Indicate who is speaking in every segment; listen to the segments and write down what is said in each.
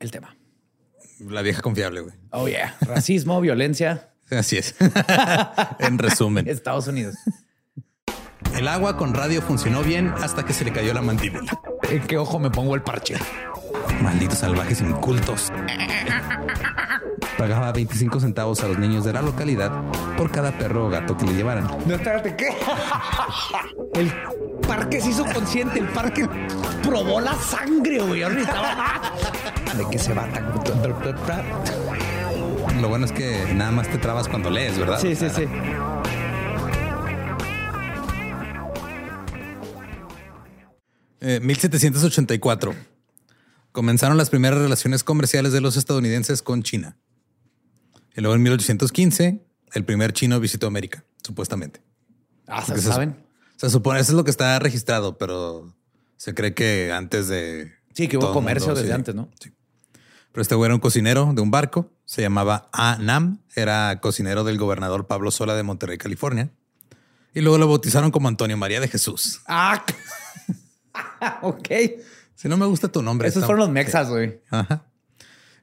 Speaker 1: el tema.
Speaker 2: La vieja confiable, güey.
Speaker 1: Oh, yeah. Racismo, violencia.
Speaker 2: Así es. en resumen.
Speaker 1: Estados Unidos.
Speaker 2: El agua con radio funcionó bien hasta que se le cayó la mandíbula.
Speaker 1: ¿En qué ojo me pongo el parche?
Speaker 2: Malditos salvajes incultos. Pagaba 25 centavos a los niños de la localidad por cada perro o gato que le llevaran.
Speaker 1: No, espérate, ¿qué? El parque se hizo consciente, el parque probó la sangre, güey. Ahorita ¿De qué se va tan?
Speaker 2: Lo bueno es que nada más te trabas cuando lees, ¿verdad?
Speaker 1: Sí, sí, sí.
Speaker 2: Eh, 1784. Comenzaron las primeras relaciones comerciales de los estadounidenses con China. Y luego en 1815, el primer chino visitó América, supuestamente.
Speaker 1: Ah, ¿se saben?
Speaker 2: Se supone, eso es lo que está registrado, pero se cree que antes de...
Speaker 1: Sí, que hubo comercio
Speaker 2: mundo,
Speaker 1: desde
Speaker 2: sí.
Speaker 1: antes, ¿no?
Speaker 2: Sí. Pero este güey era un cocinero de un barco, se llamaba A. Nam, era cocinero del gobernador Pablo Sola de Monterrey, California. Y luego lo bautizaron como Antonio María de Jesús.
Speaker 1: Ah, ok.
Speaker 2: Si no me gusta tu nombre.
Speaker 1: Esos
Speaker 2: está-
Speaker 1: fueron los mexas, güey.
Speaker 2: Ajá.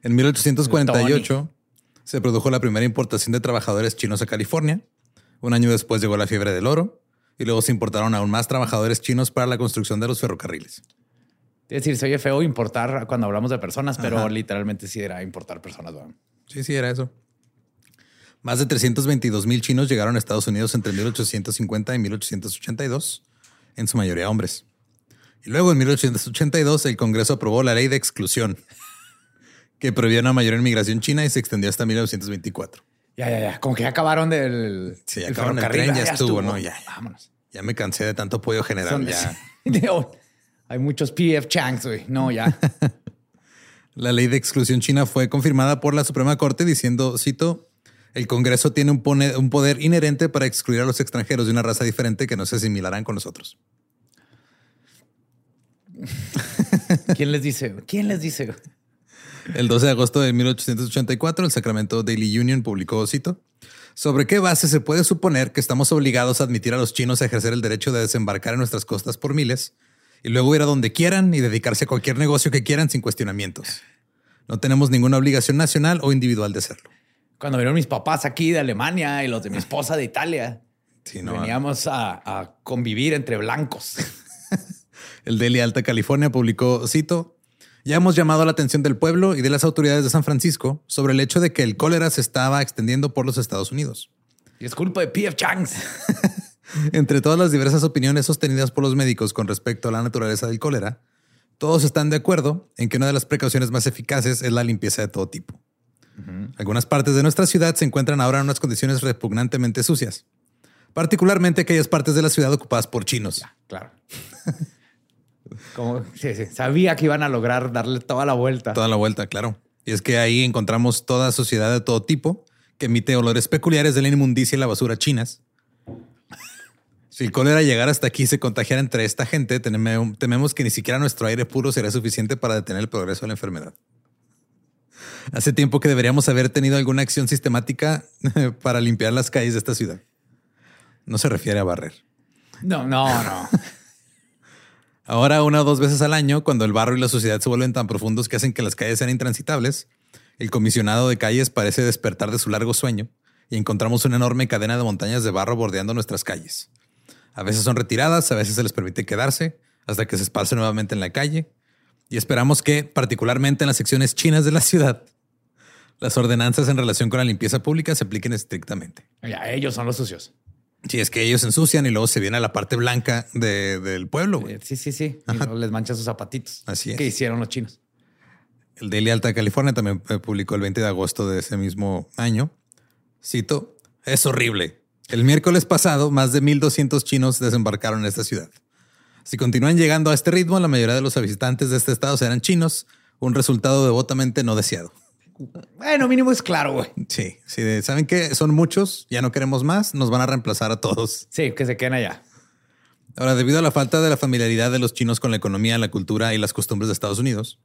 Speaker 2: En 1848 se produjo la primera importación de trabajadores chinos a California. Un año después llegó la fiebre del oro y luego se importaron aún más trabajadores chinos para la construcción de los ferrocarriles.
Speaker 1: Es decir, se oye feo importar cuando hablamos de personas, pero
Speaker 2: Ajá.
Speaker 1: literalmente sí era importar personas. güey.
Speaker 2: Sí, sí, era eso. Más de 322 mil chinos llegaron a Estados Unidos entre 1850 y 1882, en su mayoría hombres. Y luego en 1882 el Congreso aprobó la ley de exclusión, que prohibía una mayor inmigración china y se extendió hasta 1924.
Speaker 1: Ya, ya, ya. Como que ya acabaron del.
Speaker 2: Sí, ya
Speaker 1: del
Speaker 2: acabaron el tren, ya
Speaker 1: Ah,
Speaker 2: estuvo, ¿no? Ya.
Speaker 1: Vámonos.
Speaker 2: Ya me cansé de tanto apoyo general.
Speaker 1: Son-
Speaker 2: ya.
Speaker 1: Hay muchos PF Changs, güey. No, ya.
Speaker 2: La ley de exclusión china fue confirmada por la Suprema Corte diciendo, cito, el Congreso tiene un, pone- un poder inherente para excluir a los extranjeros de una raza diferente que no se asimilarán con nosotros.
Speaker 1: ¿Quién les dice? ¿Quién les dice?
Speaker 2: El 12 de agosto de 1884, el Sacramento Daily Union publicó, cito, ¿Sobre qué base se puede suponer que estamos obligados a admitir a los chinos a ejercer el derecho de desembarcar en nuestras costas por miles y luego ir a donde quieran y dedicarse a cualquier negocio que quieran sin cuestionamientos? No tenemos ninguna obligación nacional o individual de hacerlo.
Speaker 1: Cuando vinieron mis papás aquí de Alemania y los de mi esposa de Italia,
Speaker 2: Sí, no,
Speaker 1: veníamos a, a convivir entre blancos.
Speaker 2: El Daily Alta California publicó, cito, ya hemos llamado la atención del pueblo y de las autoridades de San Francisco sobre el hecho de que el cólera se estaba extendiendo por los Estados Unidos.
Speaker 1: Y es culpa de PF Changs.
Speaker 2: Entre todas las diversas opiniones sostenidas por los médicos con respecto a la naturaleza del cólera, todos están de acuerdo en que una de las precauciones más eficaces es la limpieza de todo tipo. Algunas partes de nuestra ciudad se encuentran ahora en unas condiciones repugnantemente sucias, particularmente aquellas partes de la ciudad ocupadas por chinos.
Speaker 1: Claro. Como, sí, sí. Sabía que iban a lograr darle toda la vuelta.
Speaker 2: Toda la vuelta, claro. Y es que ahí encontramos toda sociedad de todo tipo que emite olores peculiares de la inmundicia y la basura chinas. Si el cólera llegara hasta aquí y se contagiara entre esta gente, temem- tememos que ni siquiera nuestro aire puro será suficiente para detener el progreso de la enfermedad. Hace tiempo que deberíamos haber tenido alguna acción sistemática para limpiar las calles de esta ciudad. No se refiere a barrer.
Speaker 1: No, no, no.
Speaker 2: Ahora, una o dos veces al año, cuando el barro y la sociedad se vuelven tan profundos que hacen que las calles sean intransitables, el comisionado de calles parece despertar de su largo sueño y encontramos una enorme cadena de montañas de barro bordeando nuestras calles. A veces son retiradas, a veces se les permite quedarse hasta que se esparce nuevamente en la calle y esperamos que, particularmente en las secciones chinas de la ciudad, las ordenanzas en relación con la limpieza pública se apliquen estrictamente.
Speaker 1: Ya, ellos son los sucios.
Speaker 2: Si es que ellos se ensucian y luego se viene a la parte blanca de- del pueblo. güey.
Speaker 1: Sí, sí, sí. Y luego les mancha sus zapatitos.
Speaker 2: Así es.
Speaker 1: Que hicieron los chinos.
Speaker 2: El Daily Alta California también eh, publicó el 20 de agosto de ese mismo año. Cito, es horrible. El miércoles pasado, más de 1.200 chinos desembarcaron en esta ciudad. Si continúan llegando a este ritmo, la mayoría de los visitantes de este estado serán chinos, un resultado devotamente no deseado.
Speaker 1: Bueno, mínimo es claro, güey.
Speaker 2: Sí, sí, de- saben que son muchos, ya no queremos más, nos van a reemplazar a todos.
Speaker 1: Sí, que se queden allá.
Speaker 2: Ahora, debido a la falta de la familiaridad de los chinos con la economía, la cultura y las costumbres de Estados Unidos,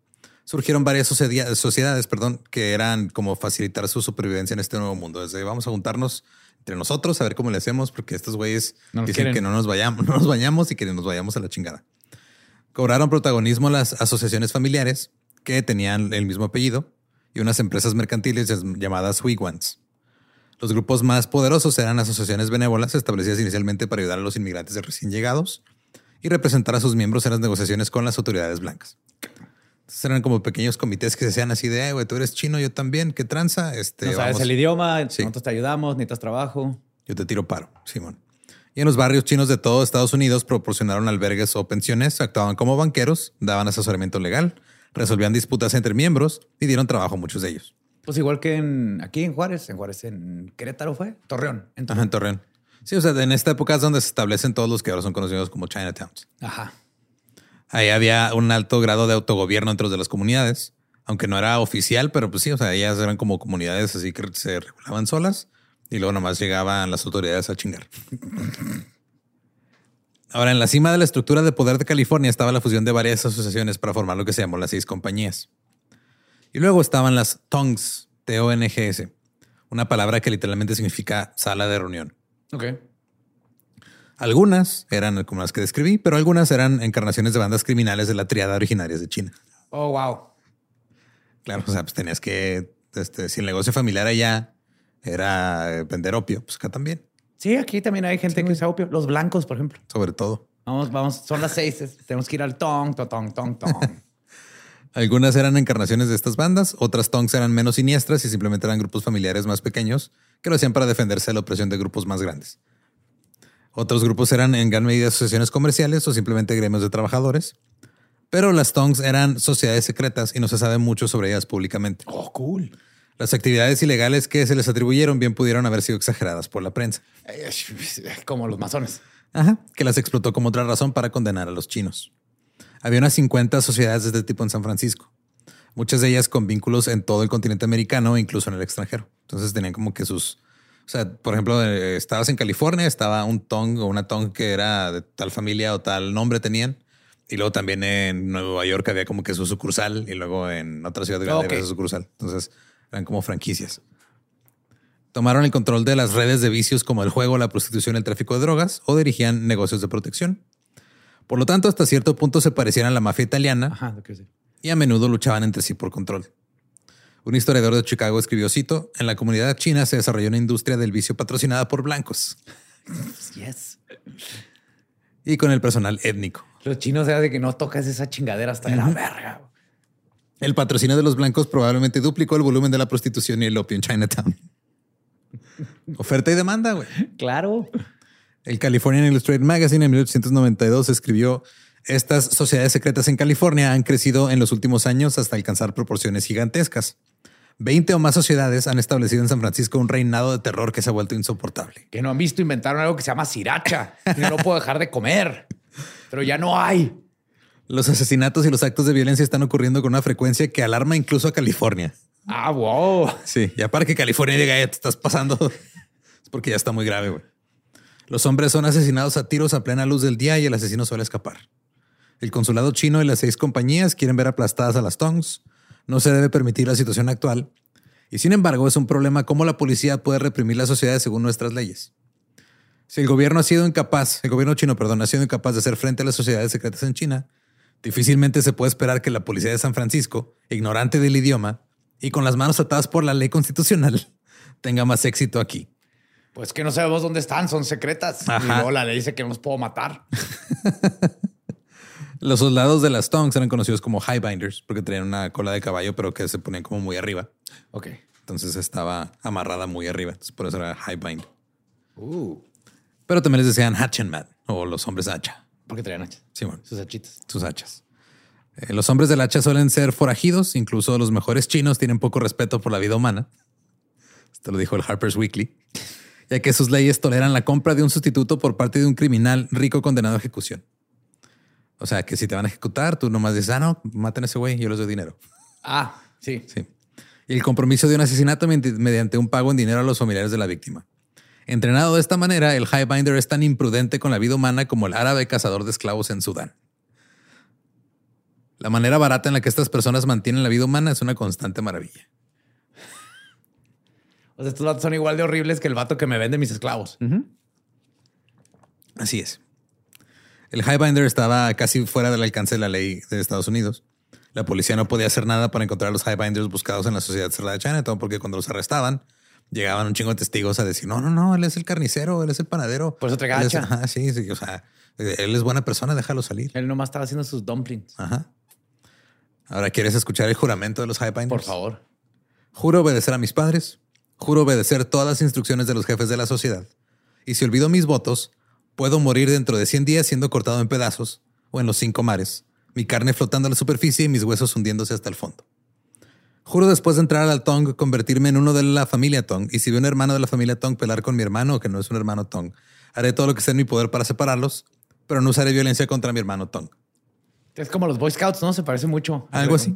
Speaker 2: surgieron varias sociedades perdón, que eran como facilitar su supervivencia en este nuevo mundo. Desde vamos a juntarnos entre nosotros a ver cómo le hacemos, porque estos güeyes
Speaker 1: No
Speaker 2: dicen
Speaker 1: quieren.
Speaker 2: que no nos vayamos, no nos vayamos y que nos vayamos a la chingada. Cobraron protagonismo las asociaciones familiares que tenían el mismo apellido y unas empresas mercantiles llamadas wigwams. Los grupos más poderosos eran asociaciones benévolas establecidas inicialmente para ayudar a los inmigrantes de recién llegados y representar a sus miembros en las negociaciones con las autoridades blancas. Entonces eran como pequeños comités que se hacían así de, "Ay, güey, tú eres chino, yo también, ¿qué tranza? Este,
Speaker 1: No sabes
Speaker 2: vamos,
Speaker 1: el idioma,
Speaker 2: Sí.
Speaker 1: nosotros te ayudamos, necesitas trabajo.
Speaker 2: yo te tiro paro, Simón. Y en los barrios chinos de todo Estados Unidos proporcionaron albergues o pensiones, actuaban como banqueros, daban asesoramiento legal, resolvían disputas entre miembros y dieron trabajo a muchos de ellos.
Speaker 1: Pues igual que en, aquí en Juárez, en Juárez, en Querétaro fue, Torreón. En
Speaker 2: Ajá,
Speaker 1: Torreón.
Speaker 2: en Torreón. Sí, o sea, en esta época es donde se establecen todos los que ahora son conocidos como Chinatowns.
Speaker 1: Ajá.
Speaker 2: Ahí había un alto grado de autogobierno dentro de las comunidades, aunque no era oficial, pero pues sí, o sea, ellas eran como comunidades así que se regulaban solas y luego nomás llegaban las autoridades a chingar. Ahora, en la cima de la estructura de poder de California estaba la fusión de varias asociaciones para formar lo que se llamó las seis compañías. Y luego estaban las TONGs, T-O-N-G-S, una palabra que literalmente significa sala de reunión.
Speaker 1: Ok.
Speaker 2: Algunas eran como las que describí, pero algunas eran encarnaciones de bandas criminales de la triada originarias de China.
Speaker 1: Oh, wow.
Speaker 2: Claro, o sea, pues tenías que, este, si el negocio familiar allá era vender opio, pues acá también,
Speaker 1: Sí, aquí también hay gente que usa opio. Los blancos, por ejemplo.
Speaker 2: sobre todo.
Speaker 1: Vamos, vamos, son las seis. Tenemos que ir al tong, to, tong, tong, tong.
Speaker 2: Algunas eran encarnaciones de estas bandas, otras tongs eran menos siniestras y simplemente eran grupos familiares más pequeños que lo hacían para defenderse de la opresión de grupos más grandes. Otros grupos eran en gran medida asociaciones comerciales o simplemente gremios de trabajadores. Pero las tongs eran sociedades secretas y no se sabe mucho sobre ellas públicamente.
Speaker 1: oh, cool.
Speaker 2: Las actividades ilegales que se les atribuyeron bien pudieron haber sido exageradas por la prensa.
Speaker 1: Como los masones.
Speaker 2: Ajá, que las explotó como otra razón para condenar a los chinos. Había unas 50 sociedades de este tipo en San Francisco, muchas de ellas con vínculos en todo el continente americano e incluso en el extranjero. Entonces tenían como que sus, o sea, por ejemplo, eh, estabas en California, estaba un tong o una tong que era de tal familia o tal nombre tenían. Y luego también en Nueva York había como que su sucursal y luego en otra ciudad grande
Speaker 1: Ok.
Speaker 2: había su sucursal. Entonces eran como franquicias. Tomaron el control de las redes de vicios como el juego, la prostitución, el tráfico de drogas o dirigían negocios de protección. Por lo tanto, hasta cierto punto se parecían a la mafia italiana
Speaker 1: Ajá, lo que sí.
Speaker 2: y a menudo luchaban entre sí por control. Un historiador de Chicago escribió, cito, en la comunidad china se desarrolló una industria del vicio patrocinada por blancos
Speaker 1: Yes.
Speaker 2: y con el personal étnico.
Speaker 1: Los chinos era de que no tocas esa chingadera hasta de la verga.
Speaker 2: El patrocinio de los blancos probablemente duplicó el volumen de la prostitución y el opio en Chinatown. Oferta y demanda, güey.
Speaker 1: Claro.
Speaker 2: El Californian Illustrated Magazine en 1892 escribió, estas sociedades secretas en California han crecido en los últimos años hasta alcanzar proporciones gigantescas. Veinte o más sociedades han establecido en San Francisco un reinado de terror que se ha vuelto insoportable.
Speaker 1: Que no han visto, inventaron algo que se llama sriracha. Y no puedo dejar de comer. Pero ya no hay.
Speaker 2: Los asesinatos y los actos de violencia están ocurriendo con una frecuencia que alarma incluso a California.
Speaker 1: Ah, wow.
Speaker 2: Sí, ya para que California diga, "Eh, te estás pasando, es porque ya está muy grave, güey. Los hombres son asesinados a tiros a plena luz del día y el asesino suele escapar. El consulado chino y las seis compañías quieren ver aplastadas a las Tongs. No se debe permitir la situación actual. Y sin embargo, es un problema cómo la policía puede reprimir las sociedades según nuestras leyes. Si el gobierno ha sido incapaz, el gobierno chino, perdón, ha sido incapaz de hacer frente a las sociedades secretas en China, difícilmente se puede esperar que la policía de San Francisco, ignorante del idioma y con las manos atadas por la ley constitucional, tenga más éxito aquí.
Speaker 1: Pues que no sabemos dónde están, son secretas.
Speaker 2: Ajá.
Speaker 1: Y luego la ley dice que no los puedo matar.
Speaker 2: Los soldados de las Tongs eran conocidos como highbinders porque tenían una cola de caballo, pero que se ponían como muy arriba.
Speaker 1: Ok.
Speaker 2: Entonces estaba amarrada muy arriba. Entonces, por eso era highbind.
Speaker 1: Uh,
Speaker 2: Pero también les decían hatchenman o los hombres hacha.
Speaker 1: porque traían
Speaker 2: Simón,
Speaker 1: Sus hachitas.
Speaker 2: sus hachas. Eh, los hombres del hacha suelen ser forajidos. Incluso los mejores chinos tienen poco respeto por la vida humana. Esto lo dijo el Harper's Weekly. Ya que sus leyes toleran la compra de un sustituto por parte de un criminal rico condenado a ejecución. O sea, que si te van a ejecutar, tú nomás dices, ah, no, maten a ese güey, yo les doy dinero.
Speaker 1: Ah, sí.
Speaker 2: Sí. Y el compromiso de un asesinato medi- mediante un pago en dinero a los familiares de la víctima. Entrenado de esta manera, el highbinder es tan imprudente con la vida humana como el árabe cazador de esclavos en Sudán. La manera barata en la que estas personas mantienen la vida humana es una constante maravilla.
Speaker 1: O sea, estos vatos son igual de horribles que el vato que me vende mis esclavos.
Speaker 2: Así es. El highbinder estaba casi fuera del alcance de la ley de Estados Unidos. La policía no podía hacer nada para encontrar a los highbinders buscados en la sociedad cerrada de Chinatown porque cuando los arrestaban llegaban un chingo de testigos a decir, no, no, no, él es el carnicero, él es el panadero.
Speaker 1: Por eso hacha.
Speaker 2: Ajá, sí, sí, o sea, él es buena persona, déjalo salir.
Speaker 1: Él nomás estaba haciendo sus dumplings.
Speaker 2: Ajá. Ahora, ¿quieres escuchar el juramento de los highbinders?
Speaker 1: Por favor.
Speaker 2: Juro obedecer a mis padres. Juro obedecer todas las instrucciones de los jefes de la sociedad. Y si olvido mis votos, puedo morir dentro de 100 días siendo cortado en pedazos o en los cinco mares, mi carne flotando a la superficie y mis huesos hundiéndose hasta el fondo. Juro después de entrar al Tong convertirme en uno de la familia Tong y si veo un hermano de la familia Tong pelar con mi hermano que no es un hermano Tong, haré todo lo que esté en mi poder para separarlos, pero no usaré violencia contra mi hermano Tong.
Speaker 1: Es como los Boy Scouts, ¿no? Se parece mucho.
Speaker 2: Algo así.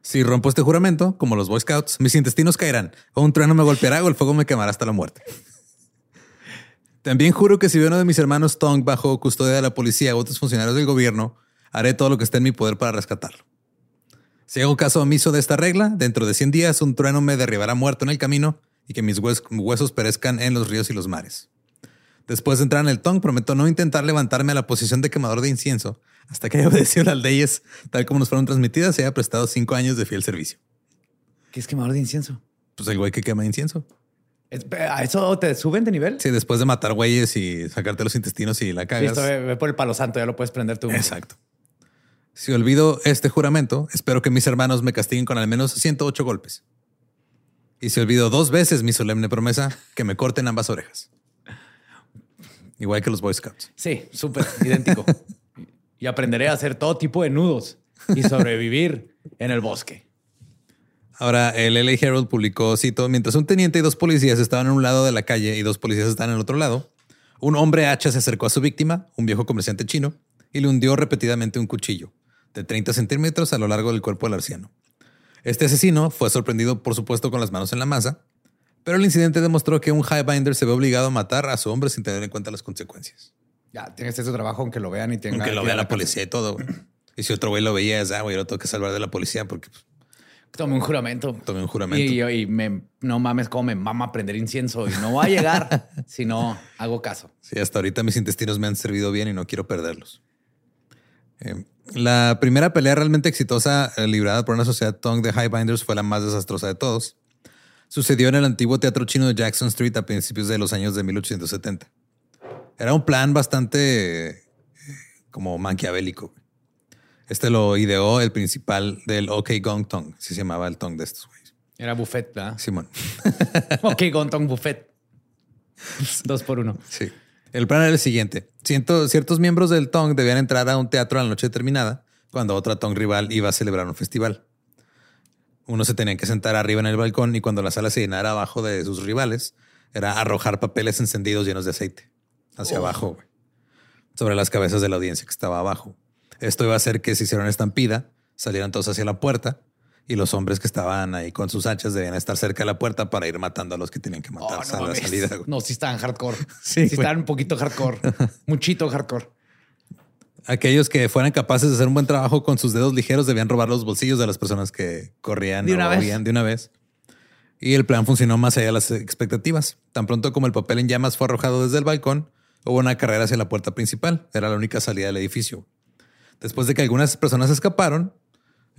Speaker 2: Si rompo este juramento, como los Boy Scouts, mis intestinos caerán, o un trueno me golpeará o el fuego me quemará hasta la muerte. También juro que si veo uno de mis hermanos Tong bajo custodia de la policía u otros funcionarios del gobierno, haré todo lo que esté en mi poder para rescatarlo. Si hago caso omiso de esta regla, dentro de 100 días un trueno me derribará muerto en el camino y que mis hues- huesos perezcan en los ríos y los mares. Después de entrar en el Tong, prometo no intentar levantarme a la posición de quemador de incienso hasta que haya obedecido las leyes tal como nos fueron transmitidas y haya prestado cinco años de fiel servicio.
Speaker 1: ¿Qué es quemador de incienso?
Speaker 2: Pues el güey que quema incienso.
Speaker 1: ¿A eso te suben de nivel?
Speaker 2: Sí, después de matar güeyes y sacarte los intestinos y la cagas.
Speaker 1: Listo, ve, ve por el palo santo, ya lo puedes prender tú.
Speaker 2: Exacto. Si olvido este juramento, espero que mis hermanos me castiguen con al menos 108 golpes. Y si olvido dos veces mi solemne promesa, que me corten ambas orejas. Igual que los Boy Scouts.
Speaker 1: Sí, súper idéntico. y aprenderé a hacer todo tipo de nudos y sobrevivir en el bosque.
Speaker 2: Ahora, el LA Herald publicó, cito, mientras un teniente y dos policías estaban en un lado de la calle y dos policías estaban en el otro lado, un hombre hacha se acercó a su víctima, un viejo comerciante chino, y le hundió repetidamente un cuchillo de 30 centímetros a lo largo del cuerpo del arciano. Este asesino fue sorprendido, por supuesto, con las manos en la masa, pero el incidente demostró que un highbinder se ve obligado a matar a su hombre sin tener en cuenta las consecuencias.
Speaker 3: Ya, tiene que hacer su trabajo aunque lo vean y tenga.
Speaker 2: Aunque lo vea la policía y todo. güey. Y si otro güey lo veía, es, ah, güey, lo tengo que salvar de la policía porque pues,
Speaker 3: Tomé un juramento.
Speaker 2: tomé un juramento.
Speaker 3: Y, me, no mames, cómo me mama prender incienso y no va a llegar si no hago caso.
Speaker 2: Sí, hasta ahorita mis intestinos me han servido bien y no quiero perderlos. Eh, la primera pelea realmente exitosa eh, librada por una sociedad Tong de Highbinders fue la más desastrosa de todos. Sucedió en el antiguo teatro chino de Jackson Street a principios de los años de 1870. Era un plan bastante eh, como maquiavélico. Este lo ideó el principal del OK Gong Tong, así se llamaba el Tong de estos güeyes.
Speaker 3: Era buffet, ¿verdad?
Speaker 2: Simón.
Speaker 3: ok, Gontong buffet. Dos por uno.
Speaker 2: Sí. El plan era el siguiente. Ciento- ciertos miembros del Tong debían entrar a un teatro a la noche determinada, cuando otra Tong rival iba a celebrar un festival. Uno se tenía que sentar arriba en el balcón y cuando la sala se llenara abajo de sus rivales, era arrojar papeles encendidos llenos de aceite hacia abajo, güey, sobre las cabezas de la audiencia que estaba abajo. Esto iba a hacer que se hiciera una estampida, salieran todos hacia la puerta y los hombres que estaban ahí con sus hachas debían estar cerca de la puerta para ir matando a los que tenían que
Speaker 3: Oh,
Speaker 2: matar
Speaker 3: no
Speaker 2: a la salida.
Speaker 3: No, sí estaban hardcore.
Speaker 2: Sí,
Speaker 3: Sí, estaban un poquito hardcore. Muchito hardcore.
Speaker 2: Aquellos que fueran capaces de hacer un buen trabajo con sus dedos ligeros debían robar los bolsillos de las personas que corrían
Speaker 3: De
Speaker 2: o
Speaker 3: una vez.
Speaker 2: huían de una vez. Y el plan funcionó más allá de las expectativas. Tan pronto como el papel en llamas fue arrojado desde el balcón, hubo una carrera hacia la puerta principal. Era la única salida del edificio. Después de que algunas personas escaparon,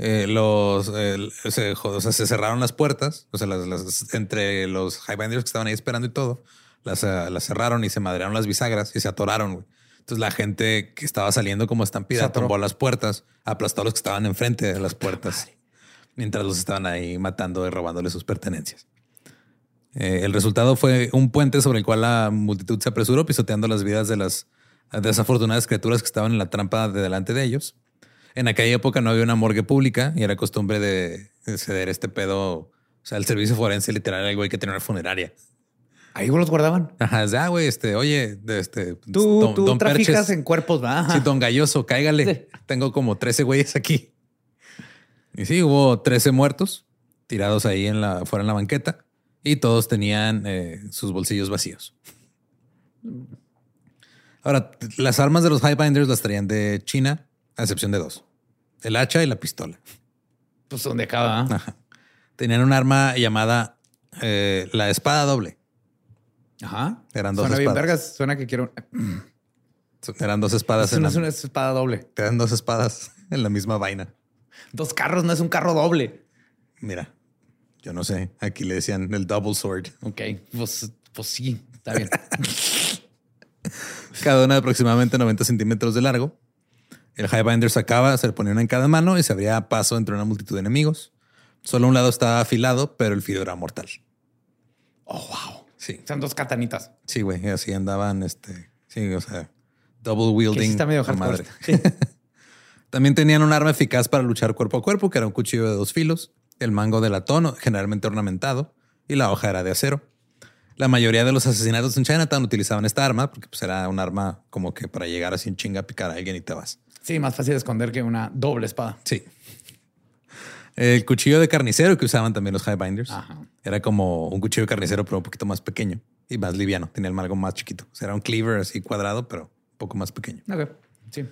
Speaker 2: eh, los el- se, o sea, se cerraron las puertas, o sea, las, las- entre los highbinders que estaban ahí esperando y todo, las, eh, las cerraron y se madrearon las bisagras y se atoraron. güey. Entonces la gente que estaba saliendo como estampida tumbó las puertas, aplastó a los que estaban enfrente de las puertas, mientras los estaban ahí matando y robándole sus pertenencias. Eh, el resultado fue un puente sobre el cual la multitud se apresuró, pisoteando las vidas de las desafortunadas criaturas que estaban en la trampa de delante de ellos. En aquella época no había una morgue pública y era costumbre de ceder este pedo. O sea, el servicio forense literal era güey que tenía una funeraria.
Speaker 3: Ahí los guardaban.
Speaker 2: Ajá, de, ah, güey, este, oye, este,
Speaker 3: Tú,
Speaker 2: don-
Speaker 3: tú
Speaker 2: don
Speaker 3: traficas
Speaker 2: Perches.
Speaker 3: en cuerpos, ¿verdad?
Speaker 2: Sí, don Galloso, cáigale.
Speaker 3: Sí.
Speaker 2: Tengo como 13 güeyes aquí. Y sí, hubo 13 muertos tirados ahí en la, fuera en la banqueta y todos tenían eh, sus bolsillos vacíos. Ahora, las armas de los Highbinders las traían de China, a excepción de dos: el hacha y la pistola.
Speaker 3: Pues donde acaba.
Speaker 2: Ajá. Tenían un arma llamada eh, la espada doble.
Speaker 3: Ajá.
Speaker 2: Eran dos
Speaker 3: Suena bien,
Speaker 2: espadas.
Speaker 3: vergas. Suena que quiero.
Speaker 2: Eran dos espadas.
Speaker 3: Es
Speaker 2: en
Speaker 3: una,
Speaker 2: la-
Speaker 3: es una espada doble.
Speaker 2: Eran dos espadas en la misma vaina.
Speaker 3: Dos carros no es un carro doble.
Speaker 2: Mira, yo no sé. Aquí le decían el double sword.
Speaker 3: Ok, pues, pues sí, está bien.
Speaker 2: Cada una de aproximadamente 90 centímetros de largo. El Highbinder sacaba, se le ponía una en cada mano y se abría paso entre una multitud de enemigos. Solo un lado estaba afilado, pero el filo era mortal.
Speaker 3: Oh, wow.
Speaker 2: Sí,
Speaker 3: Son dos katanitas.
Speaker 2: sí, güey. Así andaban, este, sí, o sea, double wielding.
Speaker 3: sí está medio
Speaker 2: con
Speaker 3: hardcore.
Speaker 2: madre. También tenían un arma eficaz para luchar cuerpo a cuerpo, que era un cuchillo de dos filos, el mango de latón, generalmente ornamentado, y la hoja era de acero. La mayoría de los asesinatos en Chinatown utilizaban esta arma porque pues, era un arma como que para llegar así en chinga a picar a alguien y te vas.
Speaker 3: Sí, más fácil de esconder que una doble espada.
Speaker 2: Sí. El cuchillo de carnicero que usaban también los Highbinders
Speaker 3: Ajá.
Speaker 2: era como un cuchillo de carnicero, pero un poquito más pequeño y más liviano. Tenía el mango más chiquito. O sea, era un cleaver así cuadrado, pero un poco más pequeño.
Speaker 3: Ok, sí.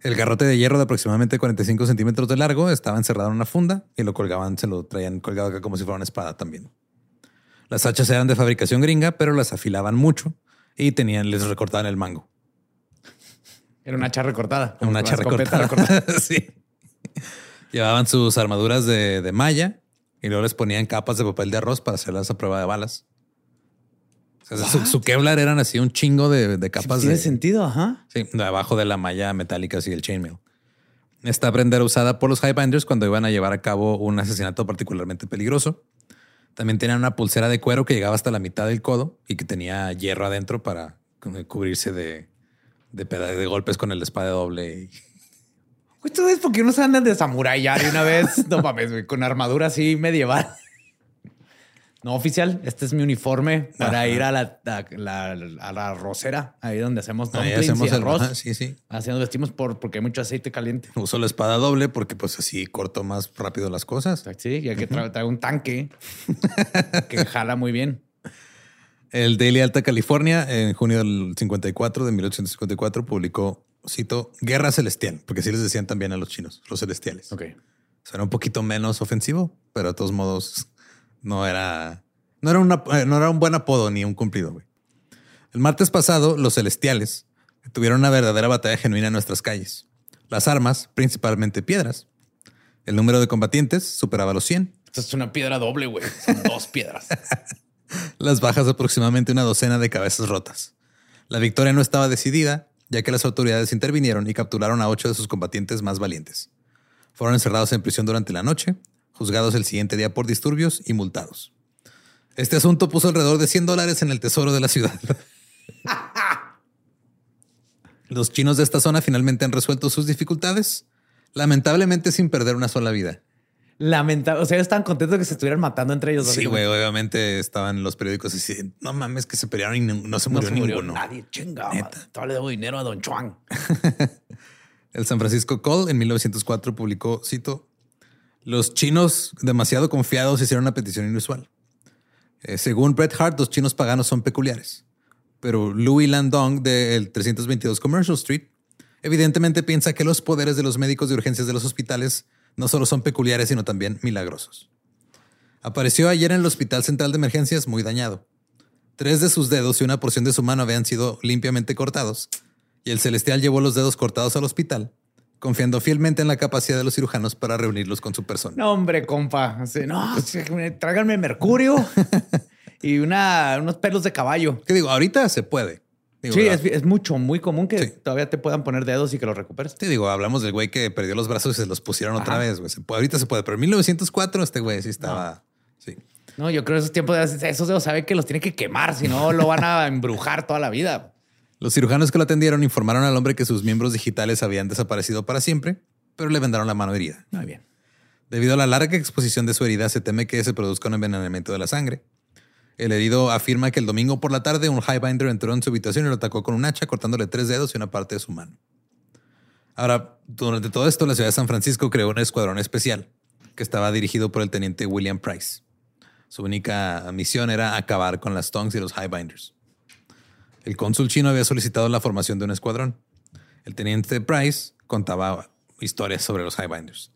Speaker 2: El garrote de hierro de aproximadamente 45 centímetros de largo estaba encerrado en una funda y lo colgaban, se lo traían colgado acá como si fuera una espada también. Las hachas eran de fabricación gringa, pero las afilaban mucho y tenían, les recortaban el mango.
Speaker 3: Era una hacha recortada.
Speaker 2: Una hacha
Speaker 3: escopeta
Speaker 2: recortada. sí. Llevaban sus armaduras de, de malla y luego les ponían capas de papel de arroz para hacerlas a prueba de balas. O sea, su, su Kevlar eran así un chingo de, de capas
Speaker 3: Tiene
Speaker 2: de,
Speaker 3: sentido, ajá.
Speaker 2: Sí, de abajo de la malla metálica y el chainmail. Esta prenda era usada por los Highbinders cuando iban a llevar a cabo un asesinato particularmente peligroso. También tenían una pulsera de cuero que llegaba hasta la mitad del codo y que tenía hierro adentro para cu- cubrirse de, de, peda- de golpes con el espada doble. y-
Speaker 3: ¿Ustedes por qué no se andan de samurái ya de una vez? No mames, güey, con armadura así medieval. No, oficial, este es mi uniforme para
Speaker 2: Ajá.
Speaker 3: ir a la, a, la, a la rosera, ahí donde hacemos
Speaker 2: Ahí hacemos
Speaker 3: y
Speaker 2: el
Speaker 3: arroz.
Speaker 2: ajá, Sí, sí.
Speaker 3: Así nos vestimos por, porque hay mucho aceite caliente.
Speaker 2: Uso la espada doble porque pues así corto más rápido las cosas.
Speaker 3: Sí, y hay que tra- traer un tanque que jala muy bien.
Speaker 2: El Daily Alta California, en junio del 54, de 1854, publicó, cito, Guerra Celestial, porque así les decían también a los chinos, los celestiales.
Speaker 3: Ok.
Speaker 2: Suena un poquito menos ofensivo, pero de todos modos no era, no era, una- eh, no era un buen apodo ni un cumplido. güey. El martes pasado, los celestiales tuvieron una verdadera batalla genuina en nuestras calles. Las armas, principalmente piedras. El número de combatientes superaba los 100.
Speaker 3: Esto es una piedra doble, güey. Son dos piedras.
Speaker 2: Las bajas aproximadamente una docena de cabezas rotas. La victoria no estaba decidida, ya que las autoridades intervinieron y capturaron a ocho de sus combatientes más valientes. Fueron encerrados en prisión durante la noche, juzgados el siguiente día por disturbios y multados. Este asunto puso alrededor de 100 dólares en el tesoro de la ciudad. Los chinos de esta zona finalmente han resuelto sus dificultades, lamentablemente sin perder una sola vida.
Speaker 3: Lamentable. O sea, ellos estaban contentos de que se estuvieran matando entre ellos.
Speaker 2: Sí, güey, obviamente estaban los periódicos así, no mames que se pelearon y no, no se
Speaker 3: No
Speaker 2: murió
Speaker 3: se murió
Speaker 2: ninguno.
Speaker 3: nadie. Chinga. Todavía le debo dinero a Don Chuan.
Speaker 2: El San Francisco Call en 1904 publicó, cito, los chinos demasiado confiados hicieron una petición inusual. Eh, según Bret Hart, los chinos paganos son peculiares. Pero Louis Landong del 322 Commercial Street evidentemente piensa que los poderes de los médicos de urgencias de los hospitales no solo son peculiares, sino también milagrosos. Apareció ayer en el Hospital Central de Emergencias muy dañado. Tres de sus dedos y una porción de su mano habían sido limpiamente cortados y el celestial llevó los dedos cortados al hospital, confiando fielmente en la capacidad de los cirujanos para reunirlos con su persona.
Speaker 3: No, hombre, compa. No, tráiganme mercurio y una, unos pelos de caballo.
Speaker 2: ¿Qué digo? Ahorita se puede. Digo,
Speaker 3: Sí, es, es mucho, muy común que
Speaker 2: Sí.
Speaker 3: todavía te puedan poner dedos y que los recuperes.
Speaker 2: Te digo, hablamos del güey que perdió los brazos y se los pusieron otra vez. güey. Se puede- ahorita se puede, pero en 1904 este güey sí estaba. Sí.
Speaker 3: No, yo creo que esos tiempos, de esos dedos sabe que los tiene que quemar, si no lo van a embrujar toda la vida.
Speaker 2: Los cirujanos que lo atendieron informaron al hombre que sus miembros digitales habían desaparecido para siempre, pero le vendaron la mano herida.
Speaker 3: Muy bien.
Speaker 2: Debido a la larga exposición de su herida, se teme que se produzca un envenenamiento de la sangre. El herido afirma que el domingo por la tarde un highbinder entró en su habitación y lo atacó con un hacha, cortándole tres dedos y una parte de su mano. Ahora, durante todo esto, la ciudad de San Francisco creó un escuadrón especial que estaba dirigido por el teniente William Price. Su única misión era acabar con las tongs y los highbinders. El cónsul chino había solicitado la formación de un escuadrón. El teniente Price contaba historias sobre los highbinders.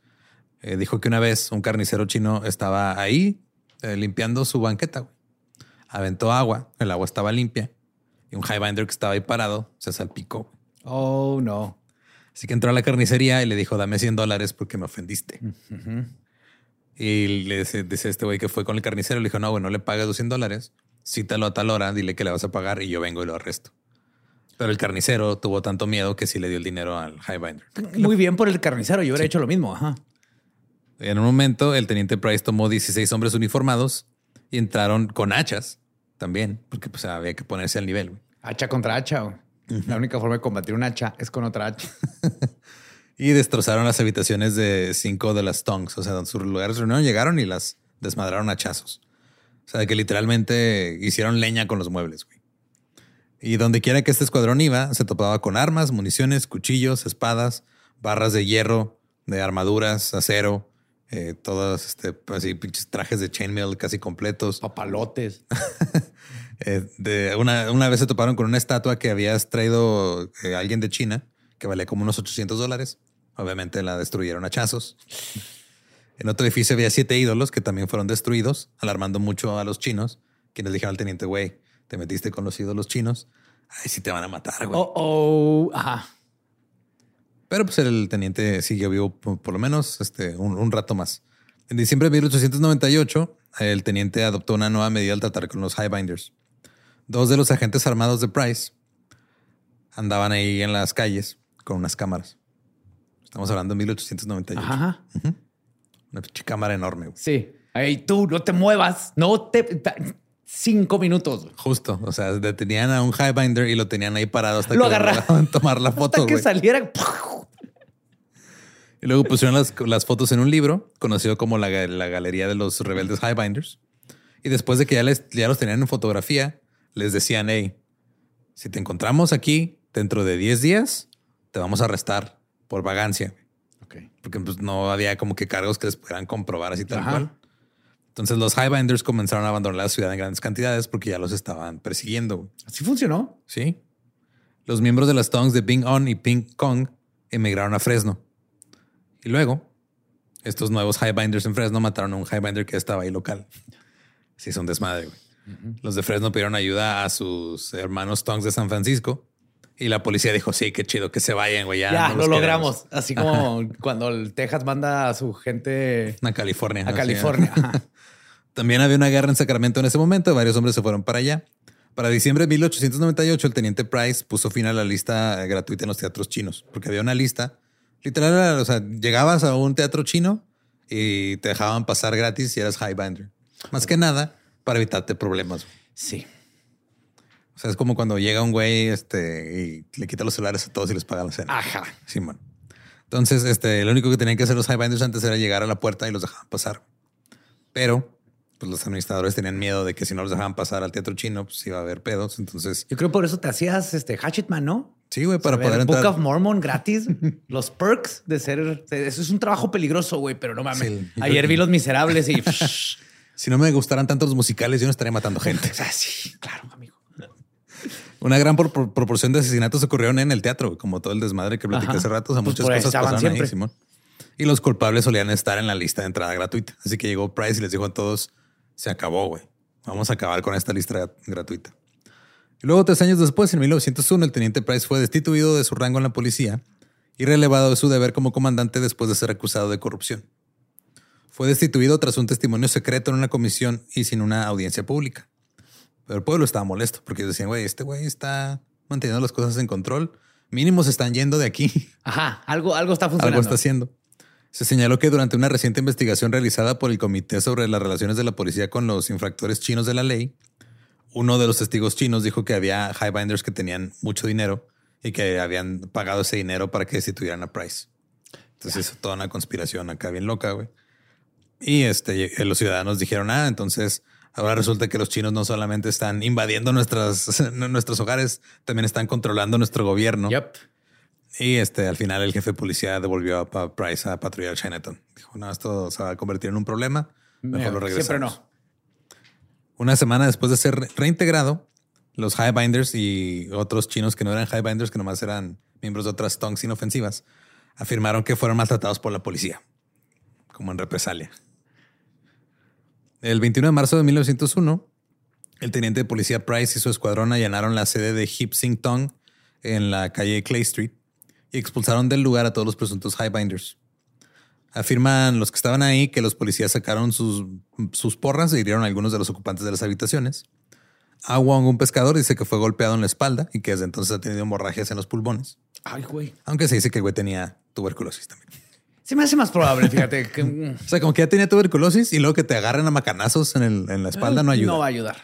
Speaker 2: Eh, dijo que una vez un carnicero chino estaba ahí eh, limpiando su banqueta. Aventó agua, el agua estaba limpia y un highbinder que estaba ahí parado se salpicó.
Speaker 3: Oh, no.
Speaker 2: Así que entró a la carnicería y le dijo, dame 100 dólares porque me ofendiste. Y le dice, dice este güey que fue con el carnicero, le dijo, no, güey, no le pagues los 100 dólares, cítalo a tal hora, dile que le vas a pagar y yo vengo y lo arresto. Pero el carnicero tuvo tanto miedo que sí le dio el dinero al highbinder.
Speaker 3: Muy bien por el carnicero. Yo hubiera hecho lo mismo. Ajá.
Speaker 2: En un momento, el teniente Price tomó 16 hombres uniformados y entraron con hachas también, porque pues había que ponerse al nivel. güey.
Speaker 3: Hacha contra hacha. güey. La única forma de combatir un hacha es con otra hacha.
Speaker 2: Y destrozaron las habitaciones de cinco de las tongs, o sea, donde sus lugares de reunión llegaron y las desmadraron a hachazos. O sea, que literalmente hicieron leña con los muebles. güey. Y donde quiera que este escuadrón iba, se topaba con armas, municiones, cuchillos, espadas, barras de hierro, de armaduras, acero, eh, todos este, así pinches trajes de chainmail casi completos.
Speaker 3: Papalotes.
Speaker 2: Eh, de una, una vez se toparon con una estatua que habías traído eh, alguien de China, que valía como unos 800 dólares. Obviamente la destruyeron a hachazos. En otro edificio había siete ídolos que también fueron destruidos, alarmando mucho a los chinos, quienes dijeron al teniente, güey, te metiste con los ídolos chinos. Ay, sí te van a matar, güey.
Speaker 3: Oh, oh. Ajá.
Speaker 2: Pero pues el teniente siguió vivo por, por lo menos este, un, un rato más. En diciembre de 1898, el teniente adoptó una nueva medida al tratar con los highbinders. Dos de los agentes armados de Price andaban ahí en las calles con unas cámaras. Estamos hablando de 1898.
Speaker 3: Ajá.
Speaker 2: Una pinche cámara enorme. güey.
Speaker 3: Sí. Ay, tú no te muevas. No te. Cinco minutos.
Speaker 2: Justo. O sea, detenían a un highbinder y lo tenían ahí parado hasta
Speaker 3: Lo
Speaker 2: que
Speaker 3: agarra-
Speaker 2: lograban tomar la foto.
Speaker 3: Hasta que saliera.
Speaker 2: Y luego pusieron las, las fotos en un libro conocido como la, la Galería de los Rebeldes Highbinders. Y después de que ya, les, ya los tenían en fotografía, les decían, hey, si te encontramos aquí dentro de 10 días, te vamos a arrestar por vagancia.
Speaker 3: Ok.
Speaker 2: Porque pues, no había como que cargos que les pudieran comprobar así tal
Speaker 3: Ajá.
Speaker 2: cual. Entonces los Highbinders comenzaron a abandonar la ciudad en grandes cantidades porque ya los estaban persiguiendo.
Speaker 3: Así funcionó.
Speaker 2: Sí. Los miembros de las Tongs de Bing On y Ping Kong emigraron a Fresno. Y luego, estos nuevos Highbinders en Fresno mataron a un Highbinder que estaba ahí local. Sí, es un desmadre, güey. Los de Fresno pidieron ayuda a sus hermanos Tongs de San Francisco. Y la policía dijo, sí, qué chido, que se vayan, güey. Ya,
Speaker 3: Ya,
Speaker 2: no
Speaker 3: lo logramos. Así como cuando el Texas manda a su gente
Speaker 2: queremos". A California.
Speaker 3: a California.
Speaker 2: También había una guerra en Sacramento en ese momento. Varios hombres se fueron para allá. Para diciembre de 1898, el teniente Price puso fin a la lista gratuita en los teatros chinos, porque había una lista. Literal, era, o sea, llegabas a un teatro chino y te dejaban pasar gratis si eras highbinder. Más que nada para evitarte problemas.
Speaker 3: Sí.
Speaker 2: O sea, es como cuando llega un güey este, y le quita los celulares a todos y les paga la cena.
Speaker 3: Ajá.
Speaker 2: Simón. Entonces, este, lo único que tenían que hacer los highbinders antes era llegar a la puerta y los dejaban pasar. Pero, pues los administradores tenían miedo de que si no los dejaban pasar al teatro chino, pues iba a haber pedos. Entonces,
Speaker 3: Yo creo por eso te hacías este Hatchetman, ¿no?
Speaker 2: sí, güey, para
Speaker 3: Saber
Speaker 2: poder
Speaker 3: Book
Speaker 2: entrar.
Speaker 3: of Mormon gratis. los perks de ser. Eso es un trabajo peligroso, güey, pero no mames.
Speaker 2: Sí.
Speaker 3: Ayer vi Los Miserables y.
Speaker 2: Si no me gustaran tanto los musicales, yo no estaría matando gente.
Speaker 3: o sea, sí, claro, amigo.
Speaker 2: Una gran por- por- proporción de asesinatos ocurrieron en el teatro, como todo el desmadre que platiqué
Speaker 3: Ajá.
Speaker 2: hace rato. O sea,
Speaker 3: Pues
Speaker 2: muchas
Speaker 3: ahí
Speaker 2: cosas pasaron ahí,
Speaker 3: siempre.
Speaker 2: Simón. Y los culpables solían estar en la lista de entrada gratuita. Así que llegó Price y les dijo a todos, se acabó, güey. Vamos a acabar con esta lista gra- gratuita. Y luego, tres años después, en 1901, el teniente Price fue destituido de su rango en la policía y relevado de su deber como comandante después de ser acusado de corrupción. Fue destituido tras un testimonio secreto en una comisión y sin una audiencia pública. Pero el pueblo estaba molesto porque decían, güey, este güey está manteniendo las cosas en control. Mínimo se están yendo de aquí.
Speaker 3: Ajá, algo, algo está funcionando.
Speaker 2: Algo está haciendo. Se señaló que durante una reciente investigación realizada por el Comité sobre las relaciones de la policía con los infractores chinos de la ley, uno de los testigos chinos dijo que había highbinders que tenían mucho dinero y que habían pagado ese dinero para que destituyeran a Price. Entonces hizo toda una conspiración acá bien loca, güey. Y este, los ciudadanos dijeron, ah, entonces ahora resulta que los chinos no solamente están invadiendo nuestras, nuestros hogares, también están controlando nuestro gobierno.
Speaker 3: Yep.
Speaker 2: Y este, al final el jefe de policía devolvió a Price a patrullar Chinatown. Dijo, no, esto se va a convertir en un problema. Mejor lo regresamos.
Speaker 3: Siempre no.
Speaker 2: Una semana después de ser reintegrado, los Highbinders y otros chinos que no eran Highbinders, que nomás eran miembros de otras tongs inofensivas, afirmaron que fueron maltratados por la policía, como en represalia. El 21 de marzo de 1901, el teniente de policía Price y su escuadrón allanaron la sede de Hip Sing Tong en la calle Clay Street y expulsaron del lugar a todos los presuntos Highbinders. Afirman los que estaban ahí que los policías sacaron sus, sus porras e hirieron a algunos de los ocupantes de las habitaciones. A Wong, un pescador, dice que fue golpeado en la espalda y que desde entonces ha tenido hemorragias en los pulmones.
Speaker 3: Ay, güey.
Speaker 2: Aunque se dice que el güey tenía tuberculosis también.
Speaker 3: Se me hace más probable, fíjate, que mm,
Speaker 2: O sea, como que ya tenía tuberculosis y luego que te agarren a macanazos en, el- en la espalda no ayuda.
Speaker 3: No va a ayudar.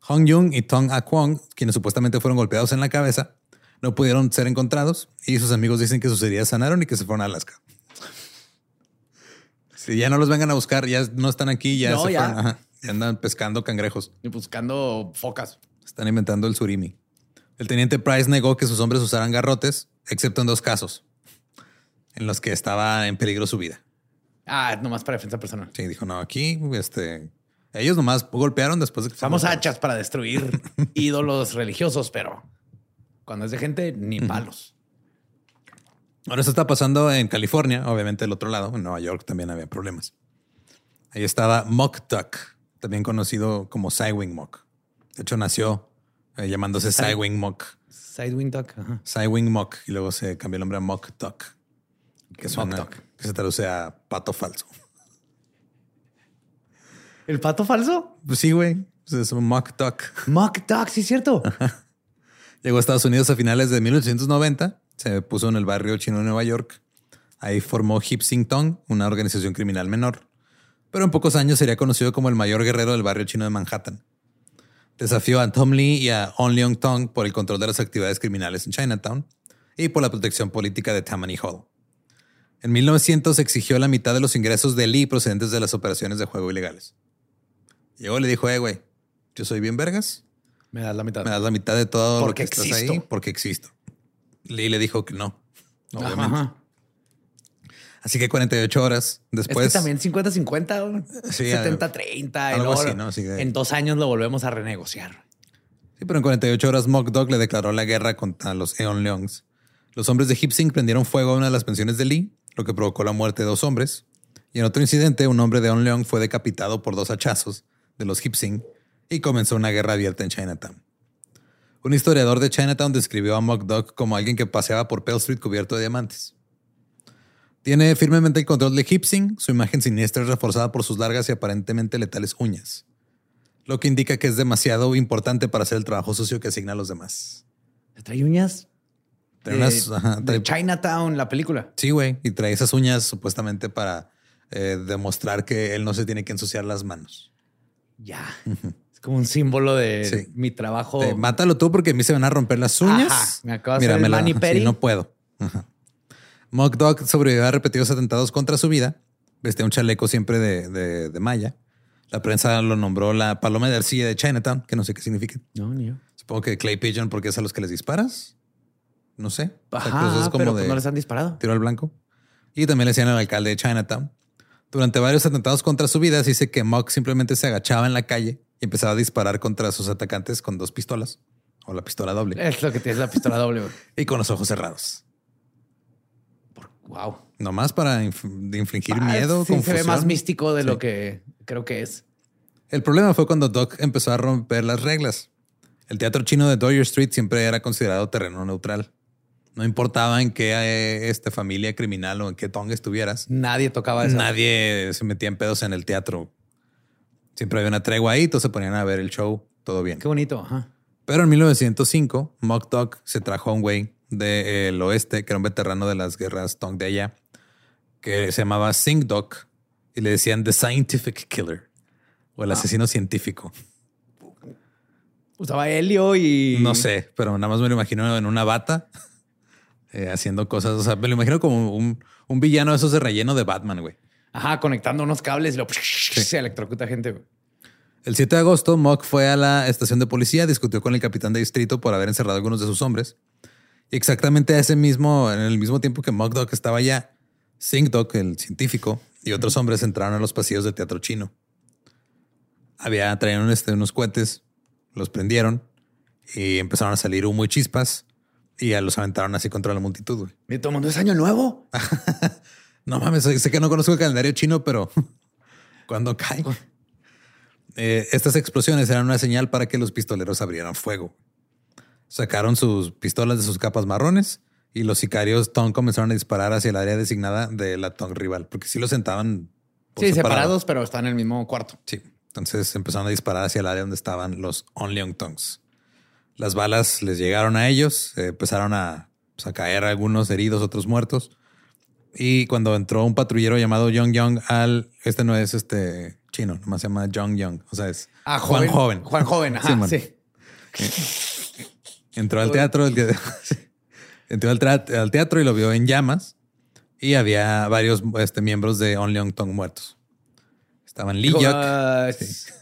Speaker 2: Hong Jung y Tong A Kwong, quienes supuestamente fueron golpeados en la cabeza, no pudieron ser encontrados y sus amigos dicen que sus heridas sanaron y que se fueron a Alaska. Si ya no los vengan a buscar, ya no están aquí, ya
Speaker 3: No,
Speaker 2: se
Speaker 3: ya.
Speaker 2: fueron. Ajá. Ya andan pescando cangrejos.
Speaker 3: Y buscando focas.
Speaker 2: Están inventando el surimi. El teniente Price negó que sus hombres usaran garrotes, excepto en dos casos, en los que estaba en peligro su vida.
Speaker 3: Ah, nomás para defensa personal.
Speaker 2: Sí, dijo, no, aquí, este, ellos nomás golpearon después de que
Speaker 3: Usamos hachas para destruir ídolos religiosos, pero cuando es de gente, ni palos.
Speaker 2: Ahora esto está pasando en California, obviamente del otro lado, en Nueva York también había problemas. Ahí estaba Mock Duck, también conocido como Cywing Mock. De hecho, nació eh, llamándose Cywing Mock.
Speaker 3: Sidewing Duck. Ajá.
Speaker 2: Cywing Mock y luego se cambió el nombre a Mock Duck, que,
Speaker 3: Mock
Speaker 2: suena-
Speaker 3: Duck.
Speaker 2: que se traduce a pato falso.
Speaker 3: ¿El pato falso?
Speaker 2: Pues sí, güey, es un Mock Duck.
Speaker 3: Mock Duck, sí es cierto.
Speaker 2: Llegó a Estados Unidos a finales de 1890. Se puso en el barrio chino de Nueva York. Ahí formó Hip Sing Tong, una organización criminal menor. Pero en pocos años sería conocido como el mayor guerrero del barrio chino de Manhattan. Desafió a Tom Lee y a On Leong Tong por el control de las actividades criminales en Chinatown y por la protección política de Tammany Hall. En 1900 exigió la mitad de los ingresos de Lee procedentes de las operaciones de juego ilegales. Llegó y le dijo, eh, güey, yo soy bien vergas.
Speaker 3: Me das la mitad.
Speaker 2: Me das la mitad de todo lo que estás
Speaker 3: existo.
Speaker 2: ahí porque existo. Lee le dijo que no. Obviamente.
Speaker 3: ajá.
Speaker 2: Así que 48 horas después.
Speaker 3: es que también 50-50, güey.
Speaker 2: Sí,
Speaker 3: 70-30. y
Speaker 2: algo así, ¿no? Así
Speaker 3: En dos años lo volvemos a renegociar.
Speaker 2: Sí, pero en 48 horas Mock Dog le declaró la guerra contra los Eon Leons. Los hombres de Hipsing prendieron fuego a una de las pensiones de Lee, lo que provocó la muerte de dos hombres. Y en otro incidente, un hombre de Eon Leon fue decapitado por dos hachazos de los Hipsing y comenzó una guerra abierta en Chinatown. Un historiador de Chinatown describió a Mock Dog como alguien que paseaba por Pell Street cubierto de diamantes. Tiene firmemente el control de Hipsing. Su imagen siniestra es reforzada por sus largas y aparentemente letales uñas lo que indica que es demasiado importante para hacer el trabajo sucio que asigna a los demás.
Speaker 3: ¿Trae uñas?
Speaker 2: Trae
Speaker 3: de,
Speaker 2: unas- ajá,
Speaker 3: de Chinatown, la película.
Speaker 2: sí, güey, y trae esas uñas supuestamente para eh, demostrar que él no se tiene que ensuciar las manos.
Speaker 3: Ya. Como un símbolo de
Speaker 2: Sí.
Speaker 3: mi trabajo.
Speaker 2: Mátalo tú porque a mí se van a romper las uñas.
Speaker 3: Ajá, me acabas de hacer
Speaker 2: Sí, no puedo. Ajá. Mock Dog sobrevivió a repetidos atentados contra su vida. Vestía un chaleco siempre de, de, de malla. La prensa lo nombró la paloma de arcilla de Chinatown, que no sé qué significa.
Speaker 3: No, ni yo.
Speaker 2: Supongo que Clay Pigeon porque es a los que les disparas. No sé. O sea,
Speaker 3: Ajá,
Speaker 2: pues es como
Speaker 3: pero
Speaker 2: de
Speaker 3: pues no les han disparado.
Speaker 2: tiro al blanco. Y también le decían al alcalde de Chinatown. Durante varios atentados contra su vida, se dice que Mock simplemente se agachaba en la calle y empezaba a disparar contra sus atacantes con dos pistolas o la pistola doble
Speaker 3: Es lo que tienes la pistola doble.
Speaker 2: y con los ojos cerrados.
Speaker 3: Wow.
Speaker 2: Nomás para inf- de infligir
Speaker 3: Ah,
Speaker 2: miedo,
Speaker 3: sí, se ve más místico de
Speaker 2: Sí.
Speaker 3: lo que creo que es.
Speaker 2: El problema fue cuando Doc empezó a romper las reglas. El teatro chino de Doyer Street siempre era considerado terreno neutral. No importaba en qué eh, este, familia criminal o en qué tonga estuvieras.
Speaker 3: Nadie tocaba eso.
Speaker 2: Nadie se metía en pedos en el teatro. Siempre había una tregua ahí, todos se ponían a ver el show, todo bien.
Speaker 3: Qué bonito. Ajá.
Speaker 2: Pero en 1905, Mock Dog se trajo a un güey del oeste, que era un veterano de las guerras Tong de allá, que se llamaba Sing Dog y le decían The Scientific Killer o el asesino científico.
Speaker 3: Usaba helio y.
Speaker 2: No sé, pero nada más me lo imagino en una bata eh, haciendo cosas. O sea, me lo imagino como un, un villano de esos de relleno de Batman, güey.
Speaker 3: Ajá, conectando unos cables y lo se electrocuta gente. güey.
Speaker 2: El 7 de agosto, Mock fue a la estación de policía, discutió con el capitán de distrito por haber encerrado a algunos de sus hombres. Y exactamente a ese mismo, en el mismo tiempo que Mock Dog estaba allá, Sing Dog, el científico, y otros hombres entraron a los pasillos del teatro chino. Había, traían este, unos cohetes, los prendieron y empezaron a salir humo y chispas y ya los aventaron así contra la multitud. güey.
Speaker 3: Y todo el mundo es año nuevo.
Speaker 2: No mames, sé que no conozco el calendario chino, pero cuando cae. Eh, estas explosiones eran una señal para que los pistoleros abrieran fuego. Sacaron sus pistolas de sus capas marrones y los sicarios Tong comenzaron a disparar hacia el área designada de la Tong rival, porque sí los sentaban
Speaker 3: Sí,
Speaker 2: separado.
Speaker 3: separados, pero están en el mismo cuarto.
Speaker 2: Sí. Entonces empezaron a disparar hacia el área donde estaban los Onlyong Tongs. Las balas les llegaron a ellos, eh, empezaron a, pues, a caer algunos heridos, otros muertos. Y cuando entró un patrullero llamado Young Young al, este no es este chino, nomás se llama Young Young, o sea, es
Speaker 3: Ah,
Speaker 2: Juan Joven.
Speaker 3: Juan Joven, ajá, sí.
Speaker 2: Entró al teatro, el entró al, teatro y lo vio en llamas. Y había varios este, miembros de Onlyong Tong muertos. Estaban Lee Yuk,
Speaker 3: ah, ¿Es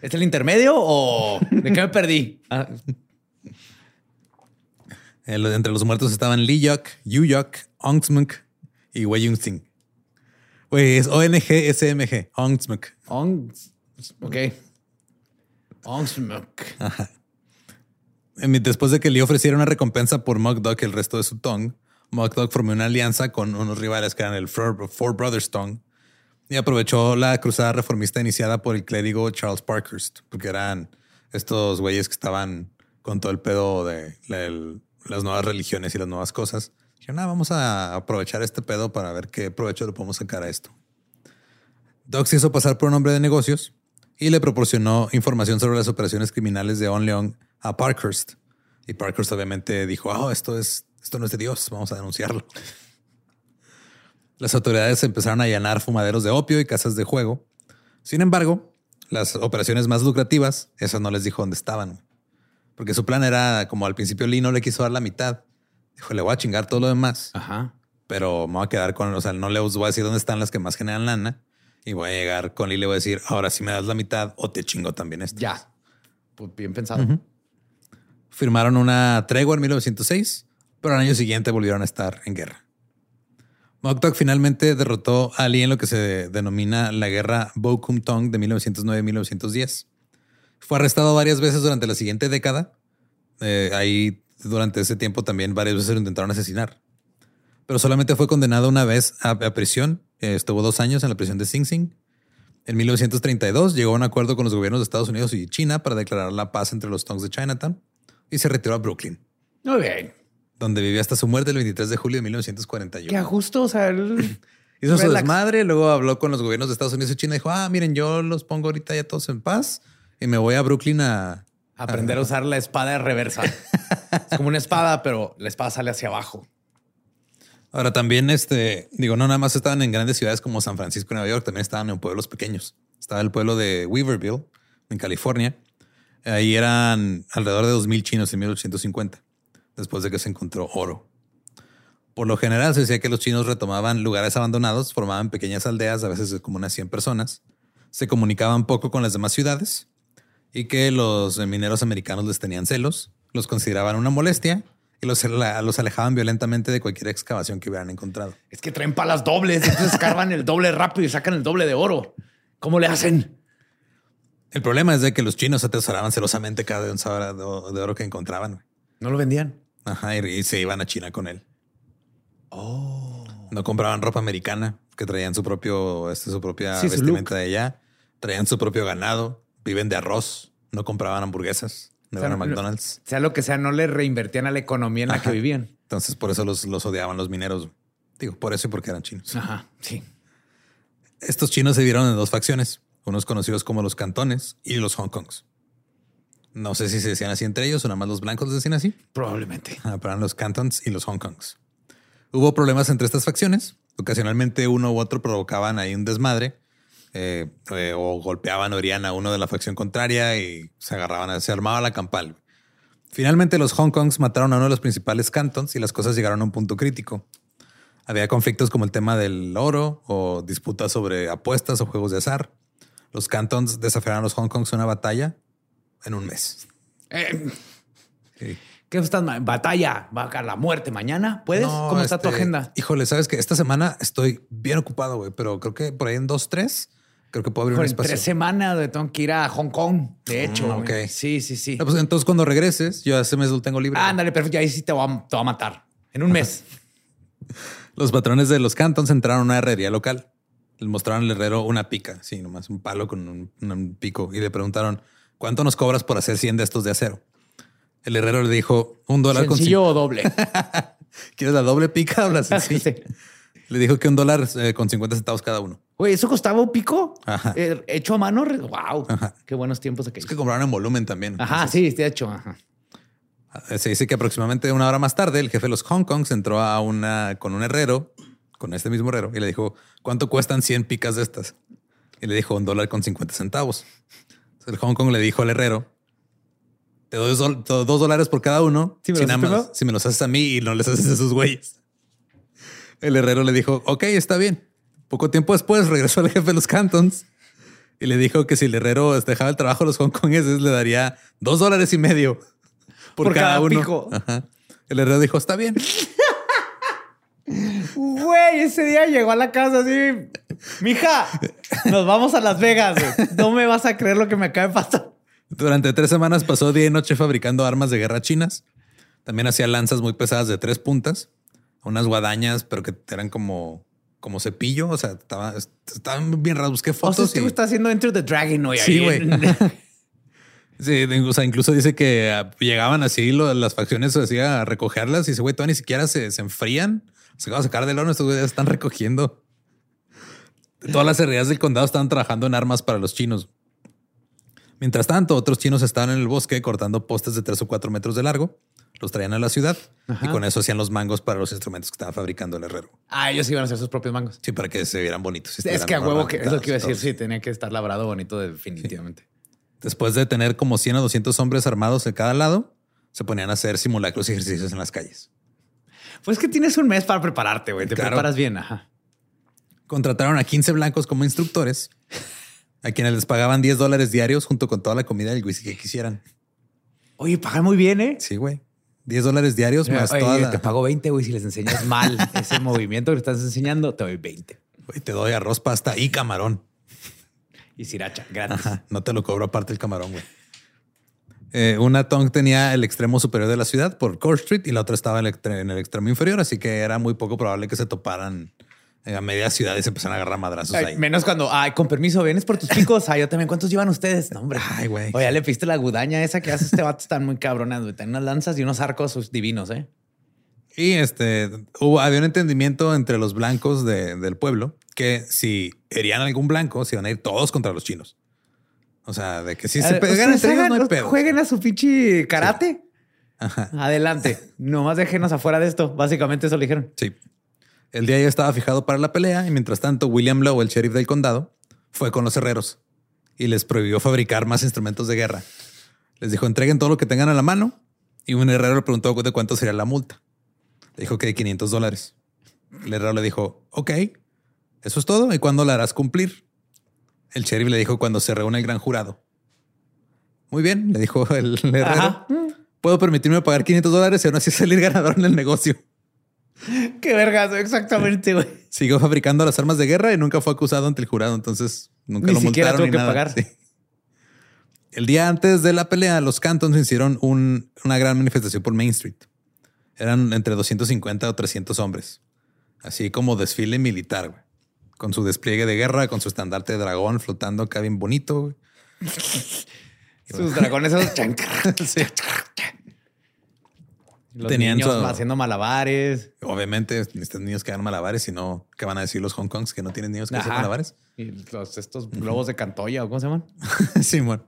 Speaker 3: ¿es el intermedio o de qué me perdí? Ah,
Speaker 2: Eh, entre los muertos estaban Lee Yuk, Yu Yuk, Ong Smuk y Wei Yung Sing. Güey, es ONG-SMG, Ong Smuk.
Speaker 3: Ong. Ok. Ong Smoke.
Speaker 2: Eh, Después de que le ofreciera una recompensa por Dog y el resto de su Tong, Mock Dog formó una alianza con unos rivales que eran el Four, Four Brothers Tong y aprovechó la cruzada reformista iniciada por el clérigo Charles Parkhurst, porque eran estos güeyes que estaban con todo el pedo de la- el- las nuevas religiones y las nuevas cosas. Dijeron, "Ah, vamos a aprovechar este pedo para ver qué provecho le podemos sacar a esto. Dog se hizo pasar por un hombre de negocios y le proporcionó información sobre las operaciones criminales de On Leon a Parkhurst. Y Parkhurst obviamente dijo, oh, esto, es, esto no es de Dios, vamos a denunciarlo. Las autoridades empezaron a allanar fumaderos de opio y casas de juego. Sin embargo, las operaciones más lucrativas, esas no les dijo dónde estaban. Porque su plan era, como al principio Lee no le quiso dar la mitad, le voy a chingar todo lo demás.
Speaker 3: Ajá.
Speaker 2: pero me voy a quedar con, o sea, no les voy a decir dónde están las que más generan lana y voy a llegar con él y le voy a decir, ahora sí me das la mitad o te chingo también esto.
Speaker 3: Ya. Pues bien pensado.
Speaker 2: Firmaron una tregua en 1906, pero al año siguiente volvieron a estar en guerra. Moktok finalmente derrotó a Ali en lo que se denomina la guerra Bokum Tong de 1909-1910. Fue arrestado varias veces durante la siguiente década. Eh, ahí, durante ese tiempo, también varias veces lo intentaron asesinar. Pero solamente fue condenado una vez a, a prisión. Eh, estuvo dos años en la prisión de Sing Sing. En 1932 llegó a un acuerdo con los gobiernos de Estados Unidos y China para declarar la paz entre los Tongs de Chinatown y se retiró a Brooklyn,
Speaker 3: Muy bien.
Speaker 2: donde vivió hasta su muerte el 23 de julio de 1941.
Speaker 3: Qué a gusto. O sea, él-
Speaker 2: Hizo su
Speaker 3: Relax.
Speaker 2: desmadre, luego habló con los gobiernos de Estados Unidos y China y dijo, ah, miren, yo los pongo ahorita ya todos en paz y me voy a Brooklyn a...
Speaker 3: aprender a usar la espada de reversa. es como una espada, pero la espada sale hacia abajo.
Speaker 2: Ahora también, este, digo, no nada más estaban en grandes ciudades como San Francisco y Nueva York, también estaban en pueblos pequeños. Estaba el pueblo de Weaverville, en California. Ahí eran alrededor de 2.000 chinos en 1850, después de que se encontró oro. Por lo general se decía que los chinos retomaban lugares abandonados, formaban pequeñas aldeas, a veces de como unas 100 personas, se comunicaban poco con las demás ciudades y que los mineros americanos les tenían celos, los consideraban una molestia y los, los alejaban violentamente de cualquier excavación que hubieran encontrado.
Speaker 3: Es que traen palas dobles, entonces cargan el doble rápido y sacan el doble de oro. ¿Cómo le hacen?
Speaker 2: El problema es de que los chinos atesoraban celosamente cada onza de oro de oro que encontraban.
Speaker 3: No lo vendían.
Speaker 2: Ajá, y, se iban a China con él. No compraban ropa americana, que traían su propio, este, su propia
Speaker 3: Sí, su
Speaker 2: vestimenta de allá. Traían su propio ganado, viven de arroz, no compraban hamburguesas, no
Speaker 3: O sea,
Speaker 2: iban a McDonald's.
Speaker 3: Sea lo que sea, no le reinvertían a la economía en la
Speaker 2: Ajá.
Speaker 3: que vivían.
Speaker 2: Entonces, por eso los, los odiaban los mineros. Digo, por eso y porque eran chinos.
Speaker 3: Ajá, sí.
Speaker 2: Estos chinos se dieron en dos facciones, unos conocidos como los cantones y los Hong Kongs. No sé si se decían así entre ellos o nada más los blancos les decían así.
Speaker 3: Probablemente.
Speaker 2: Ah, pero eran los cantons y los Hong Kongs. Hubo problemas entre estas facciones. Ocasionalmente uno u otro provocaban ahí un desmadre eh, eh, o golpeaban o herían a uno de la facción contraria y se agarraban, a- se armaba la campal. Finalmente los Hong Kongs mataron a uno de los principales cantons y las cosas llegaron a un punto crítico. Había conflictos como el tema del oro o disputas sobre apuestas o juegos de azar. Los cantons desafiaron a los Hong Kongs en una batalla en un mes.
Speaker 3: Eh,
Speaker 2: Sí.
Speaker 3: ¿Qué estás? ma- Batalla, va a caer la muerte mañana. ¿Puedes?
Speaker 2: No,
Speaker 3: ¿Cómo está tu
Speaker 2: este,
Speaker 3: agenda?
Speaker 2: Híjole, sabes que esta semana estoy bien ocupado, güey, pero creo que por ahí en dos, tres, creo que puedo abrir un
Speaker 3: Por
Speaker 2: espacio.
Speaker 3: tres semanas de tengo que ir a Hong Kong. De hecho,
Speaker 2: Mm, ok.
Speaker 3: sí, sí, sí.
Speaker 2: Ah, pues entonces cuando regreses, yo ese mes lo tengo libre.
Speaker 3: Ándale, perfecto. Ahí sí te va, a- te va a matar. En un mes.
Speaker 2: Los patrones de los cantons entraron a una herrería local. Les mostraron al herrero una pica, sí, nomás un palo con un, un pico y le preguntaron cuánto nos cobras por hacer 100 de estos de acero. El herrero le dijo un dólar
Speaker 3: Sencillo
Speaker 2: con
Speaker 3: o doble.
Speaker 2: ¿Quieres la doble pica o la sencilla?
Speaker 3: Sí.
Speaker 2: Le dijo que un dólar eh, con 50 centavos cada uno.
Speaker 3: Güey, ¿eso costaba un pico?
Speaker 2: Ajá.
Speaker 3: Eh, hecho a mano. Wow.
Speaker 2: Ajá.
Speaker 3: Qué buenos tiempos
Speaker 2: Es
Speaker 3: aquellos.
Speaker 2: que compraron en volumen también.
Speaker 3: Ajá,
Speaker 2: Entonces,
Speaker 3: sí, está hecho. Ajá.
Speaker 2: Eh, Se dice que aproximadamente una hora más tarde, el jefe de los Hong Kongs entró a una con un herrero, con este mismo herrero, y le dijo, ¿cuánto cuestan 100 picas de estas? Y le dijo un dólar con 50 centavos. Entonces, el Hong Kong le dijo al herrero, te doy dos, dólares por cada uno
Speaker 3: ¿Sí me
Speaker 2: si, nada más- si me los haces a mí y no les haces a esos güeyes. El herrero le dijo, ok, está bien. Poco tiempo después regresó el jefe de los Cantons y le dijo que si el herrero dejaba el trabajo a los hongkongueses le daría dos dólares y medio por,
Speaker 3: Por
Speaker 2: cada,
Speaker 3: cada
Speaker 2: uno.
Speaker 3: pico.
Speaker 2: Ajá. El herrero dijo, está bien.
Speaker 3: Güey, ese día llegó a la casa así. Mija, nos vamos a Las Vegas. No me vas a creer lo que me acaba de pasar.
Speaker 2: Durante tres semanas pasó día y noche fabricando armas de guerra chinas. También hacía lanzas muy pesadas de tres puntas, unas guadañas, pero que eran como, como cepillo. O sea, estaba- estaban bien raras. Busqué
Speaker 3: O sea,
Speaker 2: fotos. y-
Speaker 3: está haciendo Enter the Dragon hoy.
Speaker 2: Sí, güey. Sí, o sea, incluso dice que ah, llegaban así lo- las facciones así a recogerlas y dice, güey, todavía ni siquiera se, se enfrían. Se acaban de sacar del horno, estos güeyes están recogiendo. Todas las herrerías del condado estaban trabajando en armas para los chinos. Mientras tanto, otros chinos estaban en el bosque cortando postes de tres o cuatro metros de largo. Los traían a la ciudad y con eso hacían los mangos para los instrumentos que estaba fabricando el herrero.
Speaker 3: Ah, ellos iban a hacer sus propios mangos.
Speaker 2: Sí, para que se vieran bonitos.
Speaker 3: Es que a huevo que es lo que iba a decir. Sí, tenía que estar labrado bonito, definitivamente.
Speaker 2: Después de tener como 100 o 200 hombres armados de cada lado, se ponían a hacer simulacros y ejercicios en las calles.
Speaker 3: Pues que tienes un mes para prepararte, güey. Te
Speaker 2: Claro.
Speaker 3: preparas bien. Ajá.
Speaker 2: Contrataron a 15 blancos como instructores, a quienes les pagaban 10 dólares diarios junto con toda la comida y el whisky que quisieran.
Speaker 3: Oye, pagan muy bien, ¿eh?
Speaker 2: Sí, güey. 10 dólares diarios más
Speaker 3: Oye,
Speaker 2: toda la...
Speaker 3: Te pago 20, güey. Si les enseñas mal ese movimiento que estás enseñando, te doy 20.
Speaker 2: Güey, te doy arroz, pasta y camarón.
Speaker 3: Y sriracha, gratis.
Speaker 2: Ajá, no te lo cobro aparte el camarón, güey. Eh, una Tong tenía el extremo superior de la ciudad por Core Street y la otra estaba en el, extremo inferior, así que era muy poco probable que se toparan a media ciudad se empezaran a agarrar madrazos
Speaker 3: Ay,
Speaker 2: ahí.
Speaker 3: menos cuando, ay, con permiso, vienes por tus picos. Ay, yo también. ¿Cuántos llevan ustedes? No, hombre.
Speaker 2: Ay, güey.
Speaker 3: Oye, ya le piste la gudaña esa que hace este vato. Están muy cabronas, güey. Tienen unas lanzas y unos arcos divinos, ¿eh?
Speaker 2: Y este hubo, había un entendimiento entre los blancos de- del pueblo que si herían algún blanco, se iban a ir todos contra los chinos. O sea, de que si se
Speaker 3: A ver,
Speaker 2: pegan entre ellos, no hay pedo.
Speaker 3: Jueguen a su pinche karate.
Speaker 2: Ajá.
Speaker 3: Adelante. Nomás déjenos afuera de esto. Básicamente eso le dijeron.
Speaker 2: Sí. El día ya estaba fijado para la pelea y mientras tanto William Lowe, el sheriff del condado, fue con los herreros y les prohibió fabricar más instrumentos de guerra. Les dijo entreguen todo lo que tengan a la mano y un herrero le preguntó de cuánto sería la multa. Le dijo que de 500 dólares. El herrero le dijo, ok, eso es todo y cuándo la harás cumplir. El sheriff le dijo cuando se reúne el gran jurado. Muy bien, le dijo el herrero.
Speaker 3: Ajá.
Speaker 2: Puedo permitirme pagar 500 dólares y aún así salir ganador en el negocio.
Speaker 3: Qué vergazo, exactamente, güey.
Speaker 2: Siguió fabricando las armas de guerra y nunca fue acusado ante el jurado, entonces nunca
Speaker 3: Ni
Speaker 2: lo
Speaker 3: siquiera
Speaker 2: multaron
Speaker 3: tuvo
Speaker 2: ni
Speaker 3: que
Speaker 2: nada.
Speaker 3: pagar.
Speaker 2: Sí. El día antes de la pelea, los Cantons hicieron un- una gran manifestación por Main Street. Eran entre 250 o 300 hombres, así como desfile militar, güey. Con su despliegue de guerra, con su estandarte de dragón flotando acá bien bonito. güey.
Speaker 3: Sus dragones esos.
Speaker 2: Sí.
Speaker 3: Los
Speaker 2: Tenían
Speaker 3: niños
Speaker 2: su-
Speaker 3: haciendo malabares.
Speaker 2: Obviamente, estos niños que hagan malabares, y no, ¿qué van a decir los Hong Kongs que no tienen niños que hacen
Speaker 3: Ajá.
Speaker 2: malabares?
Speaker 3: Y los, estos globos de Cantoya, ¿o cómo se llaman?
Speaker 2: Simón.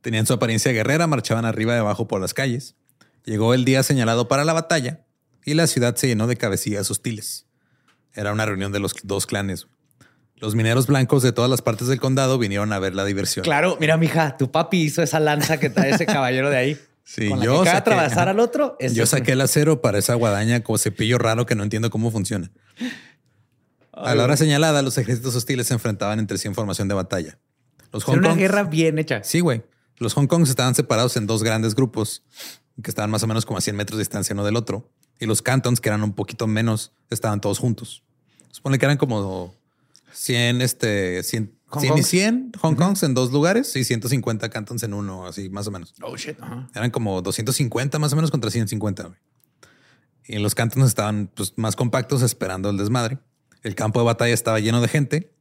Speaker 2: Tenían su apariencia guerrera, marchaban arriba y abajo por las calles. Llegó el día señalado para la batalla y la ciudad se llenó de cabecillas hostiles. Era una reunión de los dos clanes. Los mineros blancos de todas las partes del condado vinieron a ver la diversión.
Speaker 3: Claro, mira, mija, tu papi hizo esa lanza que trae ese caballero de ahí.
Speaker 2: Sí,
Speaker 3: Con la
Speaker 2: yo
Speaker 3: que acaba de
Speaker 2: saqué-
Speaker 3: atravesar al otro.
Speaker 2: Yo saqué el acero para esa guadaña como cepillo raro que no entiendo cómo funciona. A la hora señalada, los ejércitos hostiles se enfrentaban entre sí en formación de batalla. Los
Speaker 3: Era
Speaker 2: Hong
Speaker 3: una
Speaker 2: Kongs-
Speaker 3: guerra bien hecha.
Speaker 2: Sí, güey. Los Hong Kongs estaban separados en dos grandes grupos que estaban más o menos como a 100 metros de distancia uno del otro. Y los Cantons, que eran un poquito menos, estaban todos juntos. Supone que eran como 100, este, 100,
Speaker 3: Hong
Speaker 2: 100 y
Speaker 3: Kongs.
Speaker 2: 100 Hong Kongs en dos lugares y 150 Cantons en uno, así más o menos.
Speaker 3: Oh, shit. Ajá.
Speaker 2: Eran como 250 más o menos contra 150. güey. Y los Cantons estaban pues, más compactos esperando el desmadre. El campo de batalla estaba lleno de gente.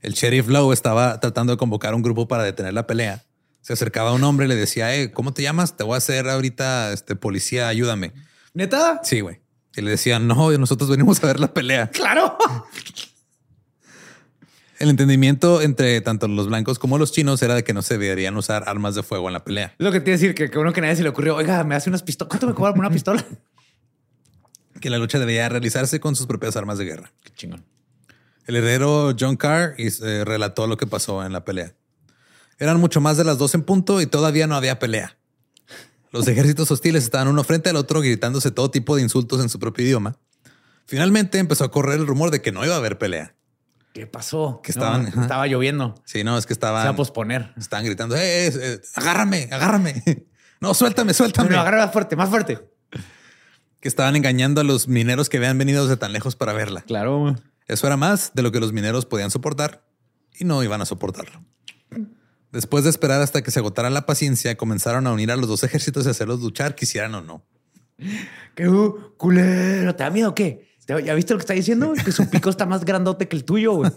Speaker 2: El sheriff Lowe estaba tratando de convocar un grupo para detener la pelea. Se acercaba a un hombre y le decía, eh, ¿cómo te llamas? Te voy a hacer ahorita este policía, ayúdame.
Speaker 3: ¿Neta?
Speaker 2: Sí, güey. Y le decían, no, nosotros venimos a ver la pelea.
Speaker 3: Claro.
Speaker 2: El entendimiento entre tanto los blancos como los chinos era de que no se deberían usar armas de fuego en la pelea.
Speaker 3: Es lo que te decir, que, que uno que nadie se le ocurrió, oiga, me hace unas pistolas. ¿Cuánto me cobra por una pistola?
Speaker 2: Que la lucha debía realizarse con sus propias armas de guerra.
Speaker 3: Qué chingón.
Speaker 2: El heredero John Carr eh, relató lo que pasó en la pelea. Eran mucho más de las dos en punto y todavía no había pelea. Los ejércitos hostiles estaban uno frente al otro gritándose todo tipo de insultos en su propio idioma. Finalmente empezó a correr el rumor de que no iba a haber pelea.
Speaker 3: ¿Qué pasó?
Speaker 2: Que estaban-
Speaker 3: No, estaba lloviendo.
Speaker 2: Sí, no, es que
Speaker 3: Se va a
Speaker 2: estaban,
Speaker 3: posponer.
Speaker 2: estaban gritando, "Eh, eh, eh, agárrame, agárrame. No, suéltame, suéltame.
Speaker 3: No, no, agarra más fuerte, más fuerte.
Speaker 2: Que estaban engañando a los mineros que habían venido desde tan lejos para verla.
Speaker 3: Claro.
Speaker 2: Eso era más de lo que los mineros podían soportar y no iban a soportarlo. Después de esperar hasta que se agotara la paciencia, comenzaron a unir a los dos ejércitos y hacerlos luchar, quisieran o no.
Speaker 3: ¿Qué culero? ¿Te da miedo o qué? ¿Te- ¿Ya viste lo que está diciendo? Que su pico está más grandote que el tuyo, güey.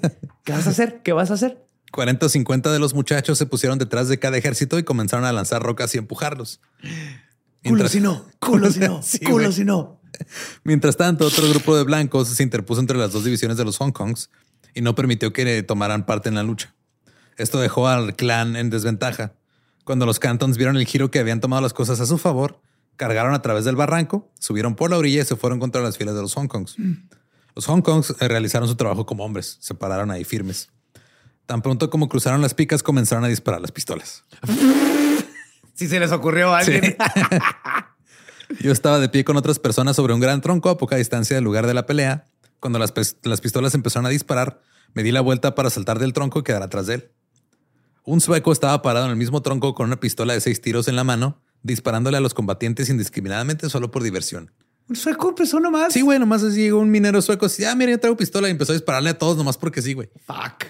Speaker 3: ¿Qué vas a hacer? ¿Qué vas a hacer?
Speaker 2: 40 o 50 de los muchachos se pusieron detrás de cada ejército y comenzaron a lanzar rocas y empujarlos.
Speaker 3: Culo
Speaker 2: Mientras-
Speaker 3: si no, culo si no,
Speaker 2: Sí,
Speaker 3: culo si no.
Speaker 2: Mientras tanto, otro grupo de blancos se interpuso entre las dos divisiones de los Hong Kongs y no permitió que tomaran parte en la lucha. Esto dejó al clan en desventaja. Cuando los Cantons vieron el giro que habían tomado las cosas a su favor, cargaron a través del barranco, subieron por la orilla y se fueron contra las filas de los Hong Kongs. Los Hong Kongs eh, realizaron su trabajo como hombres, se pararon ahí firmes. Tan pronto como cruzaron las picas, comenzaron a disparar las pistolas.
Speaker 3: Si se les ocurrió a alguien.
Speaker 2: Yo estaba de pie con otras personas sobre un gran tronco a poca distancia del lugar de la pelea. Cuando las, las pistolas empezaron a disparar, me di la vuelta para saltar del tronco y quedar atrás de él. Un sueco estaba parado en el mismo tronco con una pistola de seis tiros en la mano, disparándole a los combatientes indiscriminadamente solo por diversión.
Speaker 3: Un sueco empezó nomás.
Speaker 2: Sí, güey, nomás así llegó un minero sueco así, ah, mira, yo traigo pistola y empezó a dispararle a todos nomás porque sí, güey.
Speaker 3: Fuck.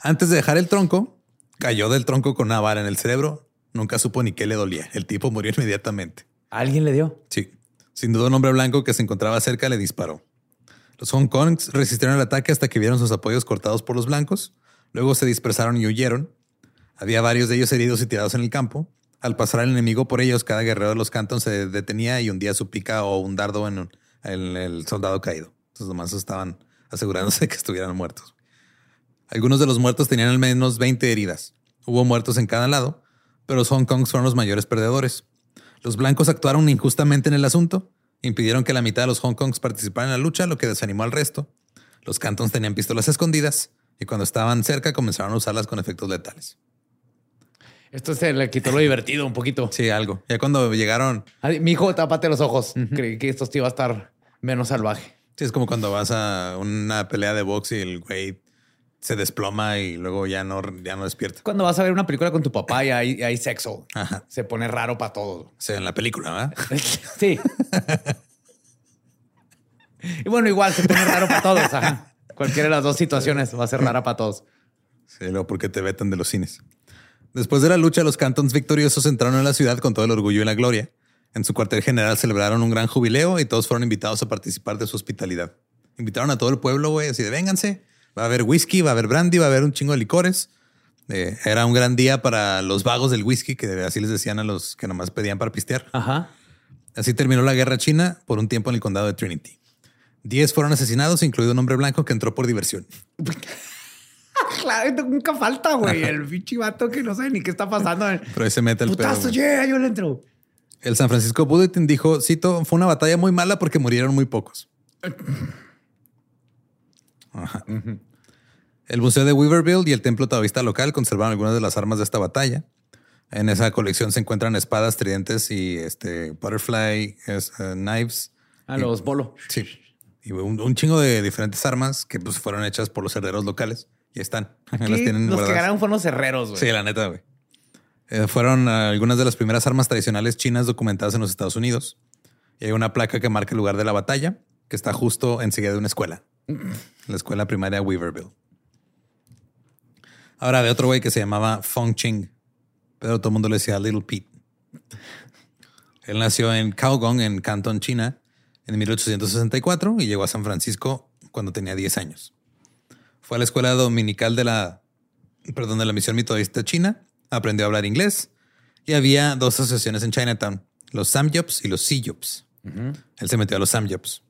Speaker 2: Antes de dejar el tronco, cayó del tronco con una vara en el cerebro. Nunca supo ni qué le dolía. El tipo murió inmediatamente.
Speaker 3: ¿Alguien le dio?
Speaker 2: Sí. Sin duda, un hombre blanco que se encontraba cerca le disparó. Los Hong Kongs resistieron el ataque hasta que vieron sus apoyos cortados por los blancos. Luego se dispersaron y huyeron. Había varios de ellos heridos y tirados en el campo. Al pasar el enemigo por ellos, cada guerrero de los cantons se detenía y hundía su pica o un dardo en, el soldado caído. Entonces, nomás estaban asegurándose de que estuvieran muertos. Algunos de los muertos tenían al menos 20 heridas. Hubo muertos en cada lado, pero los Hong Kongs fueron los mayores perdedores. Los blancos actuaron injustamente en el asunto, impidieron que la mitad de los Hong Kongs participaran en la lucha, lo que desanimó al resto. Los cantons tenían pistolas escondidas y cuando estaban cerca comenzaron a usarlas con efectos letales.
Speaker 3: Esto se le quitó lo divertido un poquito.
Speaker 2: Sí, algo. Ya cuando llegaron,
Speaker 3: Mi hijo, tápate los ojos. Creí que esto sí iba a estar menos salvaje.
Speaker 2: sí, es como cuando vas a una pelea de box y el güey se desploma y luego ya no, ya no despierta.
Speaker 3: Cuando vas a ver una película con tu papá y hay, hay sexo,
Speaker 2: Ajá.
Speaker 3: se pone raro para todos.
Speaker 2: Sea, en la película, ¿verdad?
Speaker 3: Sí. y bueno, igual se pone raro para todos. Ajá. Cualquiera de las dos situaciones va a ser rara para todos.
Speaker 2: Sí, luego porque te vetan de los cines. Después de la lucha, los cantons victoriosos entraron en la ciudad con todo el orgullo y la gloria. En su cuartel general celebraron un gran jubileo y todos fueron invitados a participar de su hospitalidad. Invitaron a todo el pueblo, güey, así de vénganse. Va a haber whisky, va a haber brandy, va a haber un chingo de licores. Eh, era un gran día para los vagos del whisky, que así les decían a los que nomás pedían para pistear.
Speaker 3: Ajá.
Speaker 2: Así terminó la guerra china por un tiempo en el condado de Trinity. Diez fueron asesinados, incluido un hombre blanco que entró por diversión.
Speaker 3: Claro, nunca falta, güey. El pinche vato que no sabe ni qué está pasando.
Speaker 2: Pero ahí se mete el pedo.
Speaker 3: Putazo,
Speaker 2: güey.
Speaker 3: yeah, yo le entro.
Speaker 2: El San Francisco Bulletin dijo, cito, fue una batalla muy mala porque murieron muy pocos. Ajá. El Museo de Weaverville y el Templo Taoísta local conservaron algunas de las armas de esta batalla. En esa colección se encuentran espadas, tridentes y este butterfly es, eh, knives.
Speaker 3: A los bolo.
Speaker 2: Sí. Y un, un chingo de diferentes armas que pues, fueron hechas por los herreros locales. Y están. Las tienen
Speaker 3: los que ganaron fueron los herreros, güey.
Speaker 2: Sí, la neta, güey. Eh, fueron ah, algunas de las primeras armas tradicionales chinas documentadas en los Estados Unidos. Y hay una placa que marca el lugar de la batalla, que está justo enseguida de una escuela. la escuela primaria Weaverville. Ahora había otro güey que se llamaba Fong Ching, pero todo el mundo le decía Little Pete. Él nació en Kaogong, en Canton, China, en 1864 y llegó a San Francisco cuando tenía 10 años. Fue a la escuela dominical de la, perdón, de la misión metodista china, aprendió a hablar inglés y había dos asociaciones en Chinatown, los Samyops y los Siyops. Él se metió a los Samyops.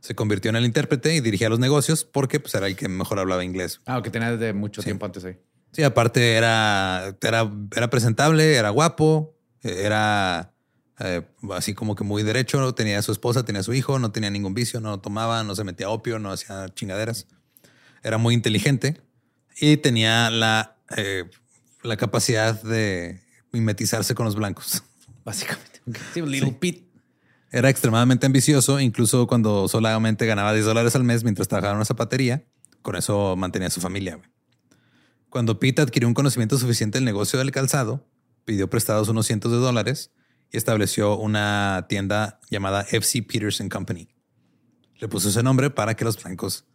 Speaker 2: Se convirtió en el intérprete y dirigía los negocios porque pues, era el que mejor hablaba inglés.
Speaker 3: Ah, que tenía desde mucho tiempo antes ahí.
Speaker 2: Sí, aparte era, era, era presentable, era guapo, eh, era eh, así como que muy derecho, tenía a su esposa, tenía a su hijo, no tenía ningún vicio, no tomaba, no se metía opio, no hacía chingaderas. Era muy inteligente y tenía la, eh, la capacidad de mimetizarse con los blancos.
Speaker 3: Básicamente. Sí, Little Pete.
Speaker 2: Era extremadamente ambicioso, incluso cuando solamente ganaba 10 dólares al mes mientras trabajaba en una zapatería. Con eso mantenía a su familia. güey. Cuando Pete adquirió un conocimiento suficiente del negocio del calzado, pidió prestados unos cientos de dólares y estableció una tienda llamada FC Peterson Company. Le puso ese nombre para que los blancos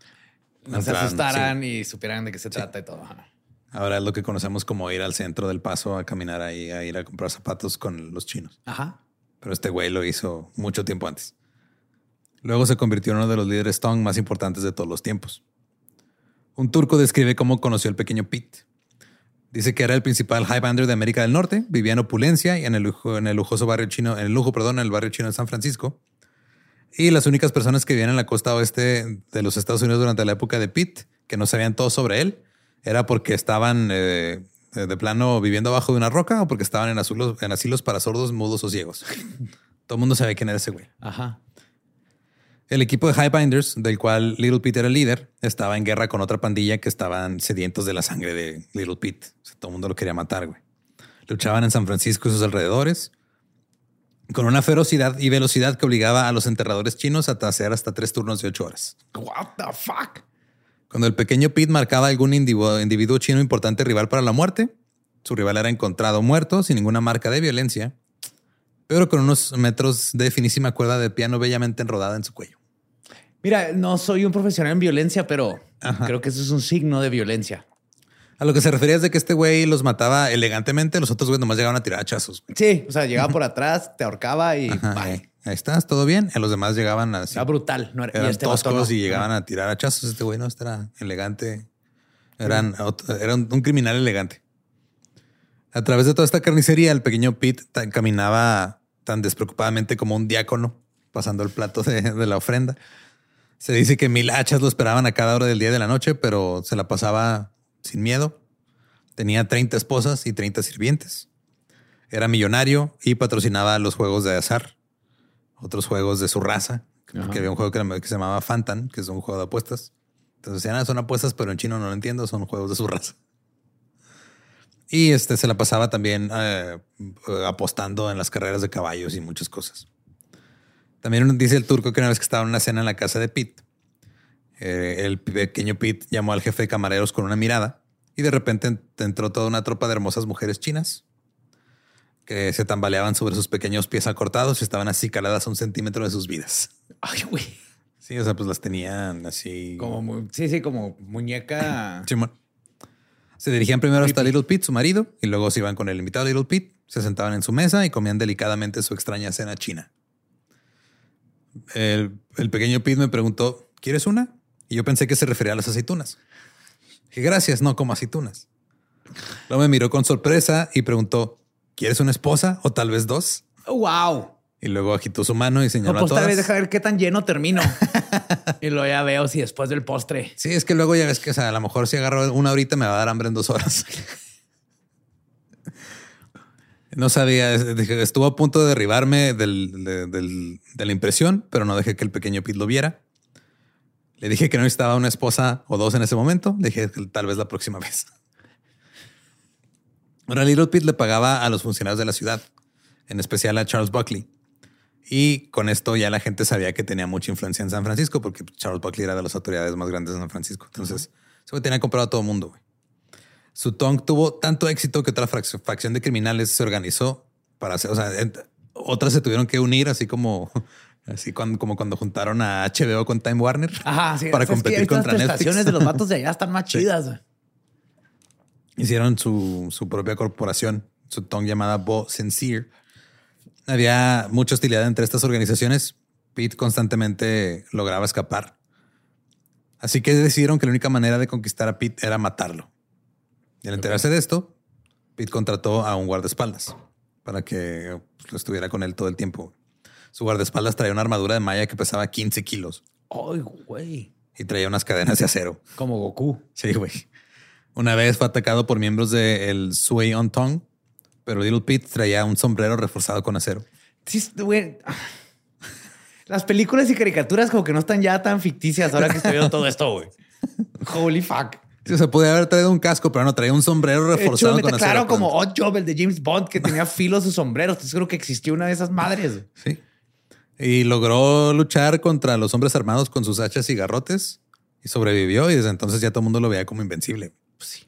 Speaker 3: se
Speaker 2: entraran,
Speaker 3: asustaran
Speaker 2: sí.
Speaker 3: y supieran de qué se trata y todo. Ajá.
Speaker 2: Ahora es lo que conocemos como ir al centro del paso a caminar ahí, a ir a comprar zapatos con los chinos.
Speaker 3: Ajá.
Speaker 2: pero este güey lo hizo mucho tiempo antes. Luego se convirtió en uno de los líderes Tong más importantes de todos los tiempos. Un turco describe cómo conoció al pequeño Pete. Dice que era el principal highbander de América del Norte, vivía en opulencia y en el, lujo- en el lujoso barrio chino, en el lujo, perdón, en el barrio chino de San Francisco. Y las únicas personas que vivían en la costa oeste de los Estados Unidos durante la época de Pete, que no sabían todo sobre él, era porque estaban eh, de plano viviendo abajo de una roca o porque estaban en, asilos, en asilos para sordos, mudos o ciegos. Todo el mundo sabía quién era ese güey.
Speaker 3: Ajá.
Speaker 2: El equipo de Highbinders, del cual Little Pete era el líder, estaba en guerra con otra pandilla que estaban sedientos de la sangre de Little Pete. O sea, todo el mundo lo quería matar, güey. Luchaban en San Francisco y sus alrededores. Con una ferocidad y velocidad que obligaba a los enterradores chinos a hacer hasta tres turnos de ocho horas.
Speaker 3: What the fuck?
Speaker 2: Cuando el pequeño Pete marcaba algún individuo, individuo chino importante rival para la muerte, su rival era encontrado muerto sin ninguna marca de violencia, pero con unos metros de finísima cuerda de piano bellamente enrodada en su cuello.
Speaker 3: Mira, no soy un profesional en violencia, pero creo que eso es un signo de violencia.
Speaker 2: A lo que se refería es de que este güey los mataba elegantemente, los otros güeyes nomás llegaban a tirar hachazos. güey.
Speaker 3: Sí, o sea, llegaba por atrás, te ahorcaba y
Speaker 2: Ajá,
Speaker 3: bye.
Speaker 2: ahí, ahí estás, todo bien. A los demás llegaban así.
Speaker 3: Era brutal. No era, y
Speaker 2: Eran
Speaker 3: este
Speaker 2: toscos
Speaker 3: no.
Speaker 2: y llegaban a tirar hachazos. Este güey no, este era elegante. Eran, era un, un criminal elegante. A través de toda esta carnicería, el pequeño Pete caminaba tan despreocupadamente como un diácono, pasando el plato de, de la ofrenda. Se dice que mil hachas lo esperaban a cada hora del día y de la noche, pero se la pasaba sin miedo. Tenía 30 esposas y 30 sirvientes. Era millonario y patrocinaba los juegos de azar, otros juegos de su raza, porque había un juego que, se llamaba Fantan, que es un juego de apuestas. Entonces decían, ah, son apuestas, pero en chino no lo entiendo, son juegos de su raza. Y este se la pasaba también eh, apostando en las carreras de caballos y muchas cosas. También dice el turco que una vez que estaba en una cena en la casa de Pete, eh, el pequeño Pete llamó al jefe de camareros con una mirada y de repente ent- entró toda una tropa de hermosas mujeres chinas que se tambaleaban sobre sus pequeños pies acortados y estaban así caladas a un centímetro de sus vidas.
Speaker 3: Ay, güey.
Speaker 2: Sí, o sea, pues las tenían así.
Speaker 3: Como, sí, sí, como muñeca.
Speaker 2: Se dirigían primero hasta Little Pete, su marido, y luego se iban con el invitado Little Pete, se sentaban en su mesa y comían delicadamente su extraña cena china. El, el pequeño Pete me preguntó, ¿quieres una? Y yo pensé que se refería a las aceitunas. Dije, gracias, no como aceitunas. Luego me miró con sorpresa y preguntó, ¿quieres una esposa o tal vez dos?
Speaker 3: wow.
Speaker 2: Y luego agitó su mano y
Speaker 3: No,
Speaker 2: señaló
Speaker 3: pues
Speaker 2: a
Speaker 3: tal vez deja ver qué tan lleno termino. y lo ya veo si después del postre.
Speaker 2: Sí, es que luego ya ves que o sea, a lo mejor si agarro una ahorita me va a dar hambre en dos horas. No sabía, estuvo a punto de derribarme del- de, del- de la impresión, pero no dejé que el pequeño Pete lo viera. Le dije que no necesitaba una esposa o dos en ese momento. Le dije que tal vez la próxima vez. Ahora Little Pete le pagaba a los funcionarios de la ciudad, en especial a Charles Buckley. Y con esto ya la gente sabía que tenía mucha influencia en San Francisco, porque Charles Buckley era de las autoridades más grandes de San Francisco. Entonces, se tenía comprado a todo el mundo. güey. Su tongue tuvo tanto éxito que otra facción de criminales se organizó para hacer, o sea, otras se tuvieron que unir, así como, así cuando, como cuando juntaron a HBO con Time Warner
Speaker 3: Ajá, sí.
Speaker 2: para
Speaker 3: es que
Speaker 2: competir contra
Speaker 3: las
Speaker 2: Netflix.
Speaker 3: prestaciones de los vatos de allá están más chidas.
Speaker 2: Hicieron su, su propia corporación, su tongue llamada Bo Sincere. Había mucha hostilidad entre estas organizaciones. Pete constantemente lograba escapar. Así que decidieron que la única manera de conquistar a Pete era matarlo. Y al enterarse de esto, Pete contrató a un guardaespaldas para que pues, lo estuviera con él todo el tiempo. Su guardaespaldas traía una armadura de malla que pesaba 15 kilos
Speaker 3: Ay, güey.
Speaker 2: y traía unas cadenas de acero.
Speaker 3: Como Goku.
Speaker 2: Sí, güey. Una vez fue atacado por miembros del Sway on Tongue, pero Little Pete traía un sombrero reforzado con acero.
Speaker 3: Sí, güey. Las películas y caricaturas como que no están ya tan ficticias ahora que estoy viendo todo esto, güey. Holy fuck.
Speaker 2: Sí, o sea, podía haber traído un casco, pero no traía un sombrero
Speaker 3: De
Speaker 2: reforzado con acero.
Speaker 3: claro, como Odd Job, el de James Bond, que tenía filos sus sombreros. Entonces creo que existió una de esas madres.
Speaker 2: Sí. Y logró luchar contra los hombres armados con sus hachas y garrotes y sobrevivió. Y desde entonces ya todo el mundo lo veía como invencible. Pues sí.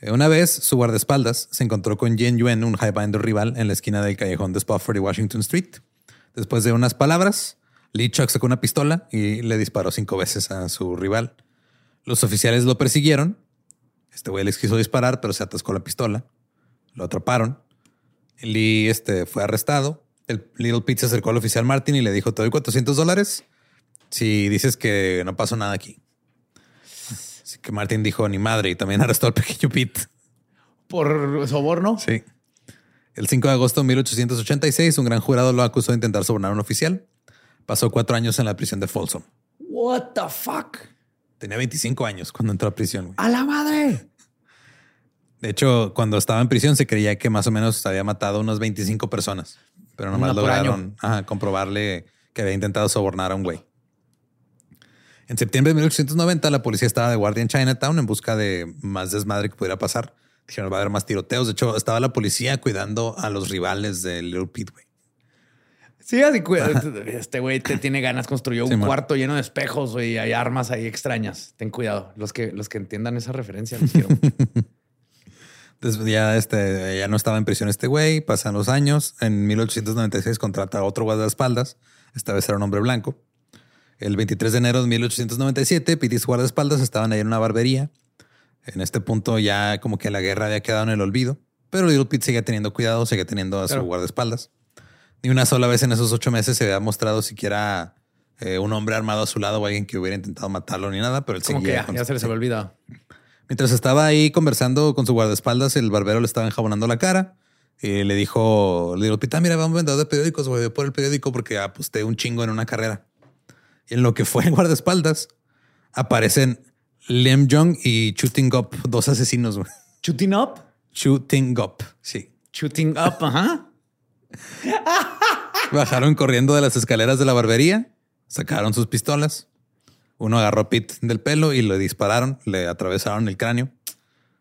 Speaker 2: Eh, Una vez su guardaespaldas se encontró con Jen Yuen, un highbinder rival, en la esquina del callejón de Spofford y Washington Street. Después de unas palabras, Lee Chuck sacó una pistola y le disparó cinco veces a su rival. Los oficiales lo persiguieron. Este güey les quiso disparar, pero se atascó la pistola. Lo atraparon. Lee este, fue arrestado. El Little Pete se acercó al oficial Martin y le dijo, te doy 400 dólares si dices que no pasó nada aquí. Así que Martin dijo, ni madre, y también arrestó al pequeño Pete.
Speaker 3: Por soborno.
Speaker 2: Sí. El 5 de agosto de 1886, un gran jurado lo acusó de intentar sobornar a un oficial. Pasó cuatro años en la prisión de Folsom.
Speaker 3: What the fuck?
Speaker 2: Tenía 25 años cuando entró a prisión. güey.
Speaker 3: A la madre.
Speaker 2: De hecho, cuando estaba en prisión se creía que más o menos había matado unas 25 personas, pero nomás lograron ajá, comprobarle que había intentado sobornar a un güey. En septiembre de 1890, la policía estaba de guardia en Chinatown en busca de más desmadre que pudiera pasar. Dijeron, va a haber más tiroteos. De hecho, estaba la policía cuidando a los rivales de Little Pete, güey.
Speaker 3: Sí, así este güey te tiene ganas, construyó un
Speaker 2: man.
Speaker 3: cuarto lleno de espejos güey, y hay armas ahí extrañas. Ten cuidado. Los que, los que entiendan esa referencia, los quiero.
Speaker 2: Entonces ya, este, ya no estaba en prisión este güey, pasan los años. En 1896 contrata a otro guardaespaldas. Esta vez era un hombre blanco. El 23 de enero de 1897, Pitt y su guardaespaldas estaban ahí en una barbería. En este punto ya como que la guerra había quedado en el olvido. Pero Little Pete seguía teniendo cuidado, seguía teniendo a
Speaker 3: Claro.
Speaker 2: su guardaespaldas. Ni una sola vez en esos ocho meses se había mostrado siquiera eh, un hombre armado a su lado o alguien que hubiera intentado matarlo ni nada, pero él
Speaker 3: Como que
Speaker 2: seguía
Speaker 3: ya,
Speaker 2: con
Speaker 3: ya
Speaker 2: su-
Speaker 3: se les había olvidado.
Speaker 2: Mientras estaba ahí conversando con su guardaespaldas, el barbero le estaba enjabonando la cara y le dijo, le dijo, Pita, mira, vamos a vendedor de periódicos, güey, ve por el periódico porque aposté un chingo en una carrera. Y en lo que fue el guardaespaldas, aparecen Lim Jong y Shooting Up, dos asesinos. güey.
Speaker 3: Shooting up.
Speaker 2: Shooting Up, sí.
Speaker 3: Shooting up, ajá.
Speaker 2: Bajaron corriendo de las escaleras de la barbería, sacaron sus pistolas. Uno agarró a Pete del pelo y le dispararon, le atravesaron el cráneo.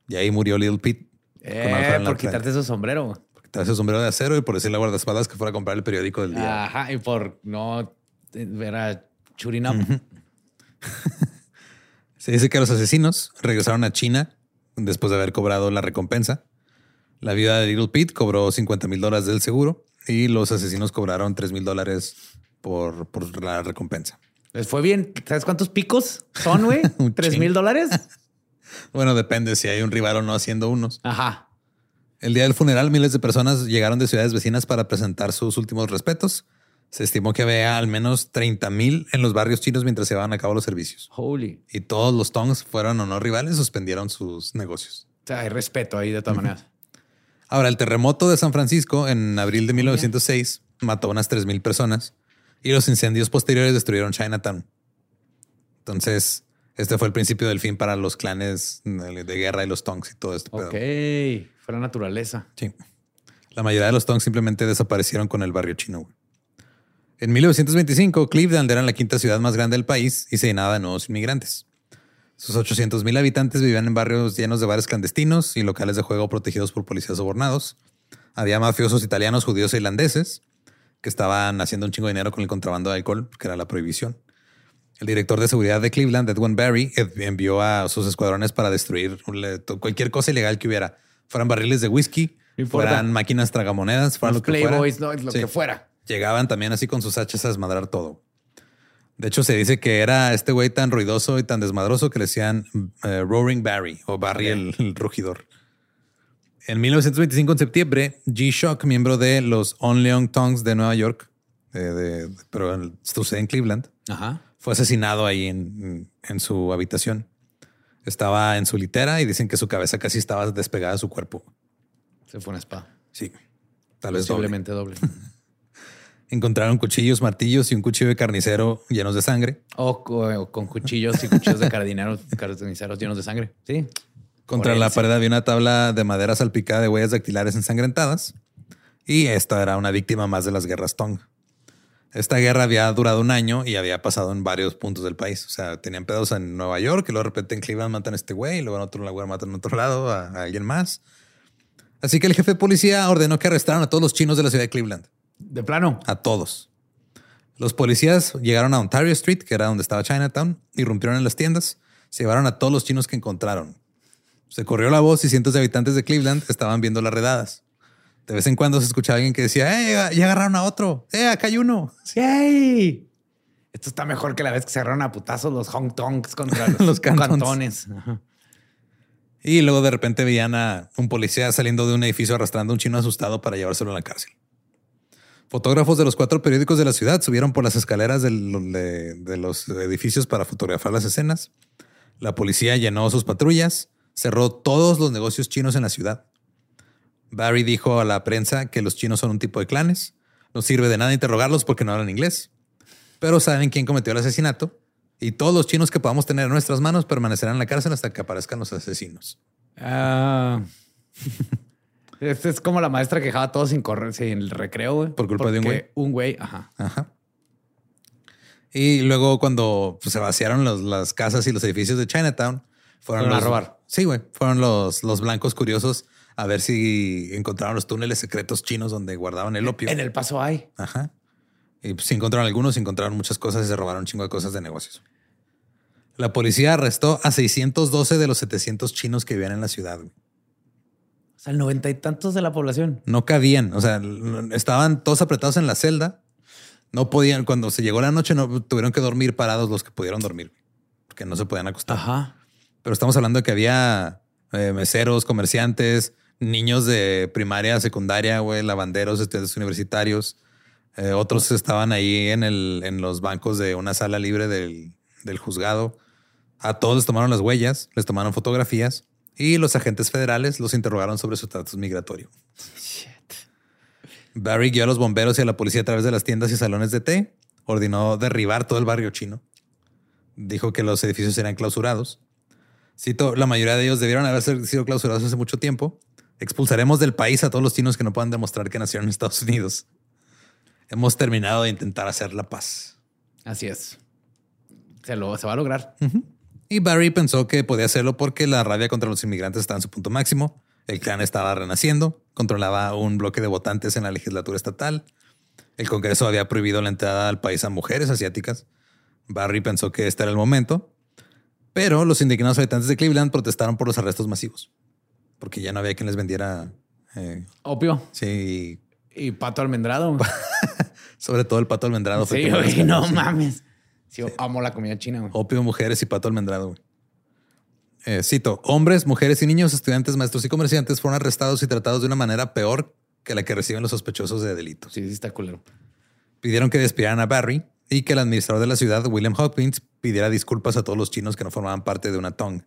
Speaker 2: Y ahí murió Little Pete.
Speaker 3: Eh, por quitarte su sombrero.
Speaker 2: Trae su sombrero de acero y por decirle a guardaespaldas que fuera a comprar el periódico del día.
Speaker 3: Ajá. Y por no eh, ver a up.
Speaker 2: Se dice que los asesinos regresaron a China después de haber cobrado la recompensa. La viuda de Little Pete cobró 50 mil dólares del seguro y los asesinos cobraron 3 mil dólares por, por la recompensa.
Speaker 3: Les fue bien. ¿Sabes cuántos picos son, güey? ¿Tres mil dólares?
Speaker 2: Bueno, depende si hay un rival o no haciendo unos.
Speaker 3: Ajá.
Speaker 2: El día del funeral, miles de personas llegaron de ciudades vecinas para presentar sus últimos respetos. Se estimó que había al menos 30 mil en los barrios chinos mientras se llevaban a cabo los servicios.
Speaker 3: Holy.
Speaker 2: Y todos los Tongs, fueron o no rivales, suspendieron sus negocios.
Speaker 3: O sea, hay respeto ahí de todas maneras.
Speaker 2: Ahora, el terremoto de San Francisco en abril de 1906 mató a unas 3 mil personas y los incendios posteriores destruyeron Chinatown. Entonces, este fue el principio del fin para los clanes de guerra y los Tongs y todo esto.
Speaker 3: Ok. Fue la naturaleza.
Speaker 2: Sí. La mayoría de los Tongs simplemente desaparecieron con el barrio chino. En 1925, Cleveland era la quinta ciudad más grande del país y se llenaba de nuevos inmigrantes. Sus 800 mil habitantes vivían en barrios llenos de bares clandestinos y locales de juego protegidos por policías sobornados. Había mafiosos italianos, judíos e irlandeses que estaban haciendo un chingo de dinero con el contrabando de alcohol, que era la prohibición. El director de seguridad de Cleveland, Edwin Barry, envió a sus escuadrones para destruir cualquier cosa ilegal que hubiera. Fueran barriles de whisky,
Speaker 3: No
Speaker 2: fueran máquinas tragamonedas, fueran
Speaker 3: Los
Speaker 2: lo que fuera.
Speaker 3: Playboys, no, lo
Speaker 2: Sí.
Speaker 3: que fuera.
Speaker 2: Llegaban también así con sus hachas a desmadrar todo. De hecho, se dice que era este güey tan ruidoso y tan desmadroso que le decían eh, Roaring Barry o Barry el, el rugidor. En 1925, en septiembre, G-Shock, miembro de los Onleong Tongs de Nueva York, eh, de- pero en- sucede en Cleveland,
Speaker 3: Ajá.
Speaker 2: fue asesinado ahí en, en su habitación. Estaba en su litera y dicen que su cabeza casi estaba despegada de su cuerpo.
Speaker 3: Se fue una espada.
Speaker 2: Sí, tal vez doble.
Speaker 3: Posiblemente doble.
Speaker 2: Encontraron cuchillos, martillos y un cuchillo de carnicero llenos de sangre.
Speaker 3: o con cuchillos y cuchillos de cardineros, carniceros llenos de sangre. Sí.
Speaker 2: Contra la pared había una tabla de madera salpicada de huellas dactilares ensangrentadas. Y esta era una víctima más de las guerras Tong. Esta guerra había durado un año y había pasado en varios puntos del país. O sea, tenían pedos en Nueva York y luego de repente en Cleveland matan a este güey y luego en otro lugar matan en otro lado a, a alguien más. Así que el jefe de policía ordenó que arrestaran a todos los chinos de la ciudad de Cleveland.
Speaker 3: De plano.
Speaker 2: A todos. Los policías llegaron a Ontario Street, que era donde estaba Chinatown, irrumpieron en las tiendas, se llevaron a todos los chinos que encontraron. Se corrió la voz y cientos de habitantes de Cleveland estaban viendo las redadas. De vez en cuando se escuchaba alguien que decía, ¡eh, ya agarraron a otro! ¡eh, acá hay uno!
Speaker 3: ¡Yay! Esto está mejor que la vez que se agarraron a putazos los Hong Tongs contra los, cantones. Ajá.
Speaker 2: Y luego de repente veían a un policía saliendo de un edificio arrastrando a un chino asustado para llevárselo a la cárcel. Fotógrafos de los cuatro periódicos de la ciudad subieron por las escaleras del- de, de los edificios para fotografiar las escenas. La policía llenó sus patrullas, cerró todos los negocios chinos en la ciudad. Barry dijo a la prensa que los chinos son un tipo de clanes. No sirve de nada interrogarlos porque no hablan inglés. Pero saben quién cometió el asesinato. Y todos los chinos que podamos tener en nuestras manos permanecerán en la cárcel hasta que aparezcan los asesinos.
Speaker 3: Ah. Este es como la maestra que dejaba a todos sin correr, sin el recreo, güey.
Speaker 2: Por culpa de un güey.
Speaker 3: Un güey, ajá.
Speaker 2: Ajá. Y luego cuando pues, se vaciaron los- las casas y los edificios de Chinatown, fueron,
Speaker 3: Fueron a robar.
Speaker 2: Sí, güey. Fueron los, los blancos curiosos a ver si encontraron los túneles secretos chinos donde guardaban el opio.
Speaker 3: En el paso hay.
Speaker 2: Ajá. Y pues, encontraron algunos, encontraron muchas cosas y se robaron un chingo de cosas de negocios. La policía arrestó a 612 de los 700 chinos que vivían en la ciudad. güey.
Speaker 3: O sea, el noventa y tantos de la población.
Speaker 2: No cabían, o sea, estaban todos apretados en la celda. No podían, cuando se llegó la noche, no tuvieron que dormir parados los que pudieron dormir, porque no se podían acostar.
Speaker 3: Ajá.
Speaker 2: Pero estamos hablando de que había eh, meseros, comerciantes, niños de primaria, secundaria, güey, lavanderos, estudiantes universitarios. Eh, otros estaban ahí en, el, en los bancos de una sala libre del, del juzgado. A todos les tomaron las huellas, les tomaron fotografías y los agentes federales los interrogaron sobre su estatus migratorio. Barry guió a los bomberos y a la policía a través de las tiendas y salones de té. Ordenó derribar todo el barrio chino. Dijo que los edificios eran clausurados. Cito, la mayoría de ellos debieron haber sido clausurados hace mucho tiempo. Expulsaremos del país a todos los chinos que no puedan demostrar que nacieron en Estados Unidos. Hemos terminado de intentar hacer la paz.
Speaker 3: Así es. Se, lo, se va a lograr.
Speaker 2: Y Barry pensó que podía hacerlo porque la rabia contra los inmigrantes estaba en su punto máximo. El clan estaba renaciendo, controlaba un bloque de votantes en la legislatura estatal. El Congreso había prohibido la entrada al país a mujeres asiáticas. Barry pensó que este era el momento, pero los indignados habitantes de Cleveland protestaron por los arrestos masivos, porque ya no había quien les vendiera. eh,
Speaker 3: Opio.
Speaker 2: sí,
Speaker 3: Y pato almendrado.
Speaker 2: sobre todo el pato almendrado.
Speaker 3: sí, güey, no
Speaker 2: sí.
Speaker 3: mames. Sí, amo la comida china, güey.
Speaker 2: Opio, mujeres y pato almendrado. güey. Eh, cito, hombres, mujeres y niños, estudiantes, maestros y comerciantes fueron arrestados y tratados de una manera peor que la que reciben los sospechosos de delitos.
Speaker 3: Sí, sí está culero.
Speaker 2: Pidieron que despidieran a Barry y que el administrador de la ciudad, William Hopkins, pidiera disculpas a todos los chinos que no formaban parte de una tong.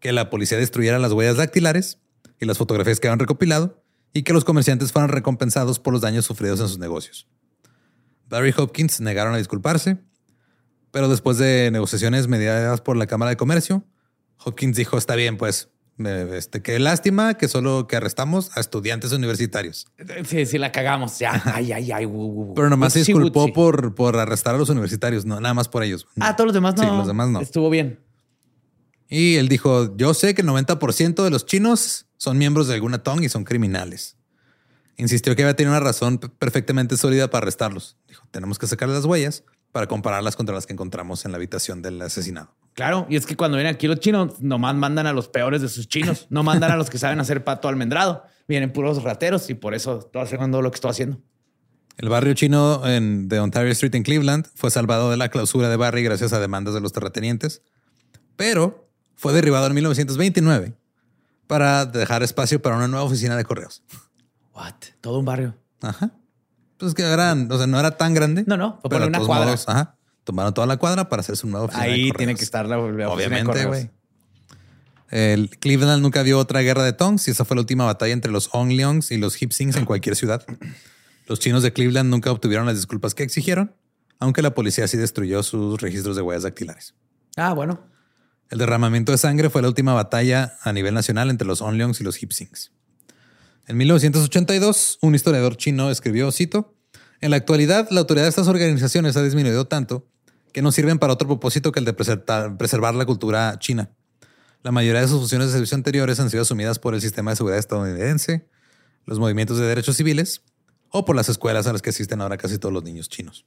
Speaker 2: Que la policía destruyera las huellas dactilares y las fotografías que habían recopilado y que los comerciantes fueran recompensados por los daños sufridos en sus negocios. Barry Hopkins negaron a disculparse, pero después de negociaciones mediadas por la Cámara de Comercio, Hopkins dijo, está bien, pues, este, qué lástima que solo que arrestamos a estudiantes universitarios.
Speaker 3: Sí, sí, la cagamos. Ya. Ay, ay, ay.
Speaker 2: Pero nomás se disculpó por, por arrestar a los universitarios, no, nada más por ellos.
Speaker 3: Ah, todos los demás no.
Speaker 2: Sí, los demás no.
Speaker 3: Estuvo bien.
Speaker 2: Y él dijo, yo sé que el 90% de los chinos son miembros de alguna tong y son criminales. Insistió que había tenido una razón perfectamente sólida para arrestarlos. Dijo, tenemos que sacarle las huellas para compararlas contra las que encontramos en la habitación del asesinado.
Speaker 3: Claro. Y es que cuando vienen aquí los chinos, nomás mandan a los peores de sus chinos. No mandan a los que saben hacer pato almendrado. Vienen puros rateros y por eso estoy haciendo lo que estoy haciendo.
Speaker 2: El barrio chino en- de Ontario Street en Cleveland fue salvado de la clausura de Barry gracias a demandas de los terratenientes, pero fue derribado en 1929 para dejar espacio para una nueva oficina de correos.
Speaker 3: What? Todo un barrio.
Speaker 2: Ajá. Pues que eran, o sea, no era tan grande.
Speaker 3: No, no, fue
Speaker 2: pero
Speaker 3: una cuadra.
Speaker 2: modos, ajá. Tomaron toda la cuadra para hacer su nueva oficina.
Speaker 3: Ahí tiene que estar la,
Speaker 2: Obviamente, güey. El Cleveland nunca vio otra guerra de tongs y esa fue la última batalla entre los Onliongs y los Hipsings en cualquier ciudad. Los chinos de Cleveland nunca obtuvieron las disculpas que exigieron, aunque la policía sí destruyó sus registros de huellas dactilares.
Speaker 3: Ah, bueno.
Speaker 2: El derramamiento de sangre fue la última batalla a nivel nacional entre los Onliongs y los Hipsings. En 1982, un historiador chino escribió, cito, en la actualidad la autoridad de estas organizaciones ha disminuido tanto que no sirven para otro propósito que el de preservar, la cultura china. La mayoría de sus funciones de servicio anteriores han sido asumidas por el sistema de seguridad estadounidense, los movimientos de derechos civiles o por las escuelas a las que asisten ahora casi todos los niños chinos.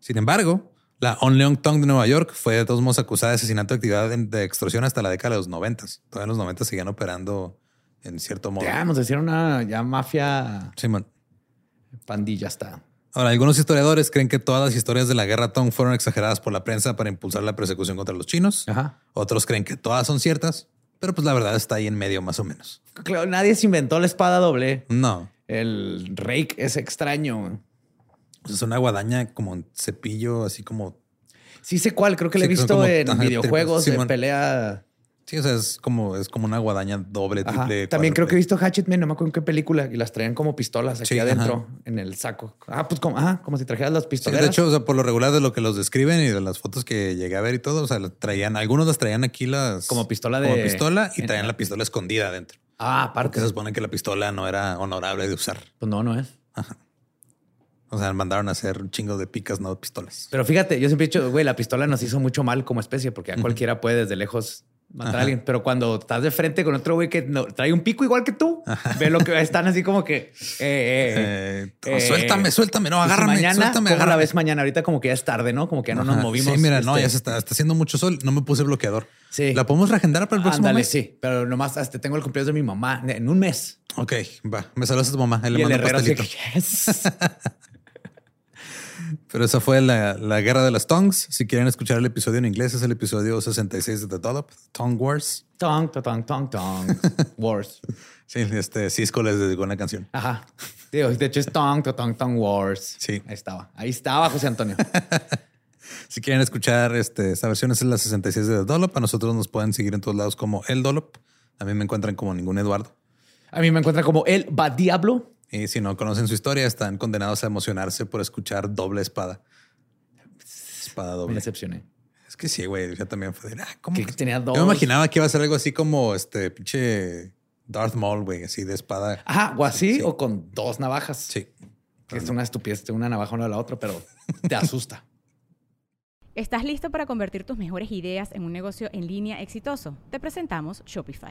Speaker 2: Sin embargo, la Onleong Tong de Nueva York fue de todos modos acusada de asesinato de actividad de, de extorsión hasta la década de los 90. Todavía en los 90 seguían operando en cierto modo.
Speaker 3: Ya nos hicieron una ya mafia
Speaker 2: Simón.
Speaker 3: pandilla está.
Speaker 2: Ahora, algunos historiadores creen que todas las historias de la guerra Tong fueron exageradas por la prensa para impulsar la persecución contra los chinos.
Speaker 3: Ajá.
Speaker 2: Otros creen que todas son ciertas, pero pues la verdad está ahí en medio más o menos.
Speaker 3: Claro, nadie se inventó la espada doble.
Speaker 2: No,
Speaker 3: El rake es extraño.
Speaker 2: es una guadaña como un cepillo, así como...
Speaker 3: Sí sé cuál, creo que le he
Speaker 2: Sí,
Speaker 3: visto
Speaker 2: como-
Speaker 3: en
Speaker 2: ajá,
Speaker 3: videojuegos de pelea.
Speaker 2: Sí, o sea, es como, es como una guadaña doble,
Speaker 3: Ajá.
Speaker 2: triple.
Speaker 3: También creo que he visto Hatchetman, no me acuerdo en qué película, y las traían como pistolas aquí
Speaker 2: Sí,
Speaker 3: adentro en el saco. Ah, pues como, ajá, como si trajeras las
Speaker 2: Sí,
Speaker 3: pistoleras.
Speaker 2: de hecho, o sea, por lo regular de lo que los describen y de las fotos que llegué a ver y todo, o sea, traían, algunos las traían aquí las
Speaker 3: Como pistola de-
Speaker 2: como pistola y
Speaker 3: en-
Speaker 2: traían la pistola escondida adentro.
Speaker 3: ah,
Speaker 2: Porque
Speaker 3: aparte.
Speaker 2: se supone que la pistola no era honorable de usar.
Speaker 3: Pues no, no es.
Speaker 2: O sea, mandaron a hacer un chingo de picas, no pistolas.
Speaker 3: Pero fíjate, yo siempre he dicho, güey, la pistola nos hizo mucho mal como especie, porque a cualquiera puede desde lejos matar a alguien. Pero cuando estás de frente con otro güey que no- trae un pico igual que tú, ve lo que están así como que eh, eh,
Speaker 2: Eh, oh, suéltame, suéltame, no, agárrame,
Speaker 3: mañana,
Speaker 2: suéltame,
Speaker 3: ¿cómo la
Speaker 2: agárrame.
Speaker 3: ves mañana? Ahorita como que ya es tarde, ¿no? Como que ya no nos movimos.
Speaker 2: Sí, mira, no,
Speaker 3: este,
Speaker 2: ya se está, está haciendo mucho sol. No me puse bloqueador.
Speaker 3: Sí.
Speaker 2: ¿La podemos reagendar para el próximo
Speaker 3: Ándale,
Speaker 2: mes?
Speaker 3: sí. Pero nomás hasta tengo el cumpleaños de mi mamá en un mes.
Speaker 2: Ok, va. Me saludas a tu mamá. Le
Speaker 3: y
Speaker 2: un
Speaker 3: herrero así
Speaker 2: pastelito.
Speaker 3: que, yes.
Speaker 2: Pero esa fue la, la guerra de las tongues. Si quieren escuchar el episodio en inglés, es el episodio 66 de The Dollop, Tongue Wars.
Speaker 3: Tong, tong, tong, tong. Wars.
Speaker 2: Sí, este Cisco les dedicó una canción.
Speaker 3: Ajá. Digo, de hecho es tong, tong, tong, wars.
Speaker 2: Sí.
Speaker 3: Ahí estaba. Ahí estaba José Antonio.
Speaker 2: Si quieren escuchar este, esta versión, es la 66 de The Dollop. A nosotros nos pueden seguir en todos lados como El Dollop. A mí me encuentran como ningún Eduardo.
Speaker 3: A mí me encuentra como el va diablo.
Speaker 2: Y si no conocen su historia, están condenados a emocionarse por escuchar doble espada. Espada
Speaker 3: Me
Speaker 2: doble.
Speaker 3: decepcioné.
Speaker 2: Es que sí, güey. Yo también fue de, ah, ¿cómo?
Speaker 3: Que tenía dos.
Speaker 2: Yo me imaginaba que iba a ser algo así como este pinche Darth Maul, güey, así de espada.
Speaker 3: Ajá, o así
Speaker 2: Sí.
Speaker 3: o con dos navajas.
Speaker 2: Sí.
Speaker 3: Que es una estupidez, una navaja una a la otra, pero te asusta.
Speaker 4: ¿Estás listo para convertir tus mejores ideas en un negocio en línea exitoso? Te presentamos Shopify.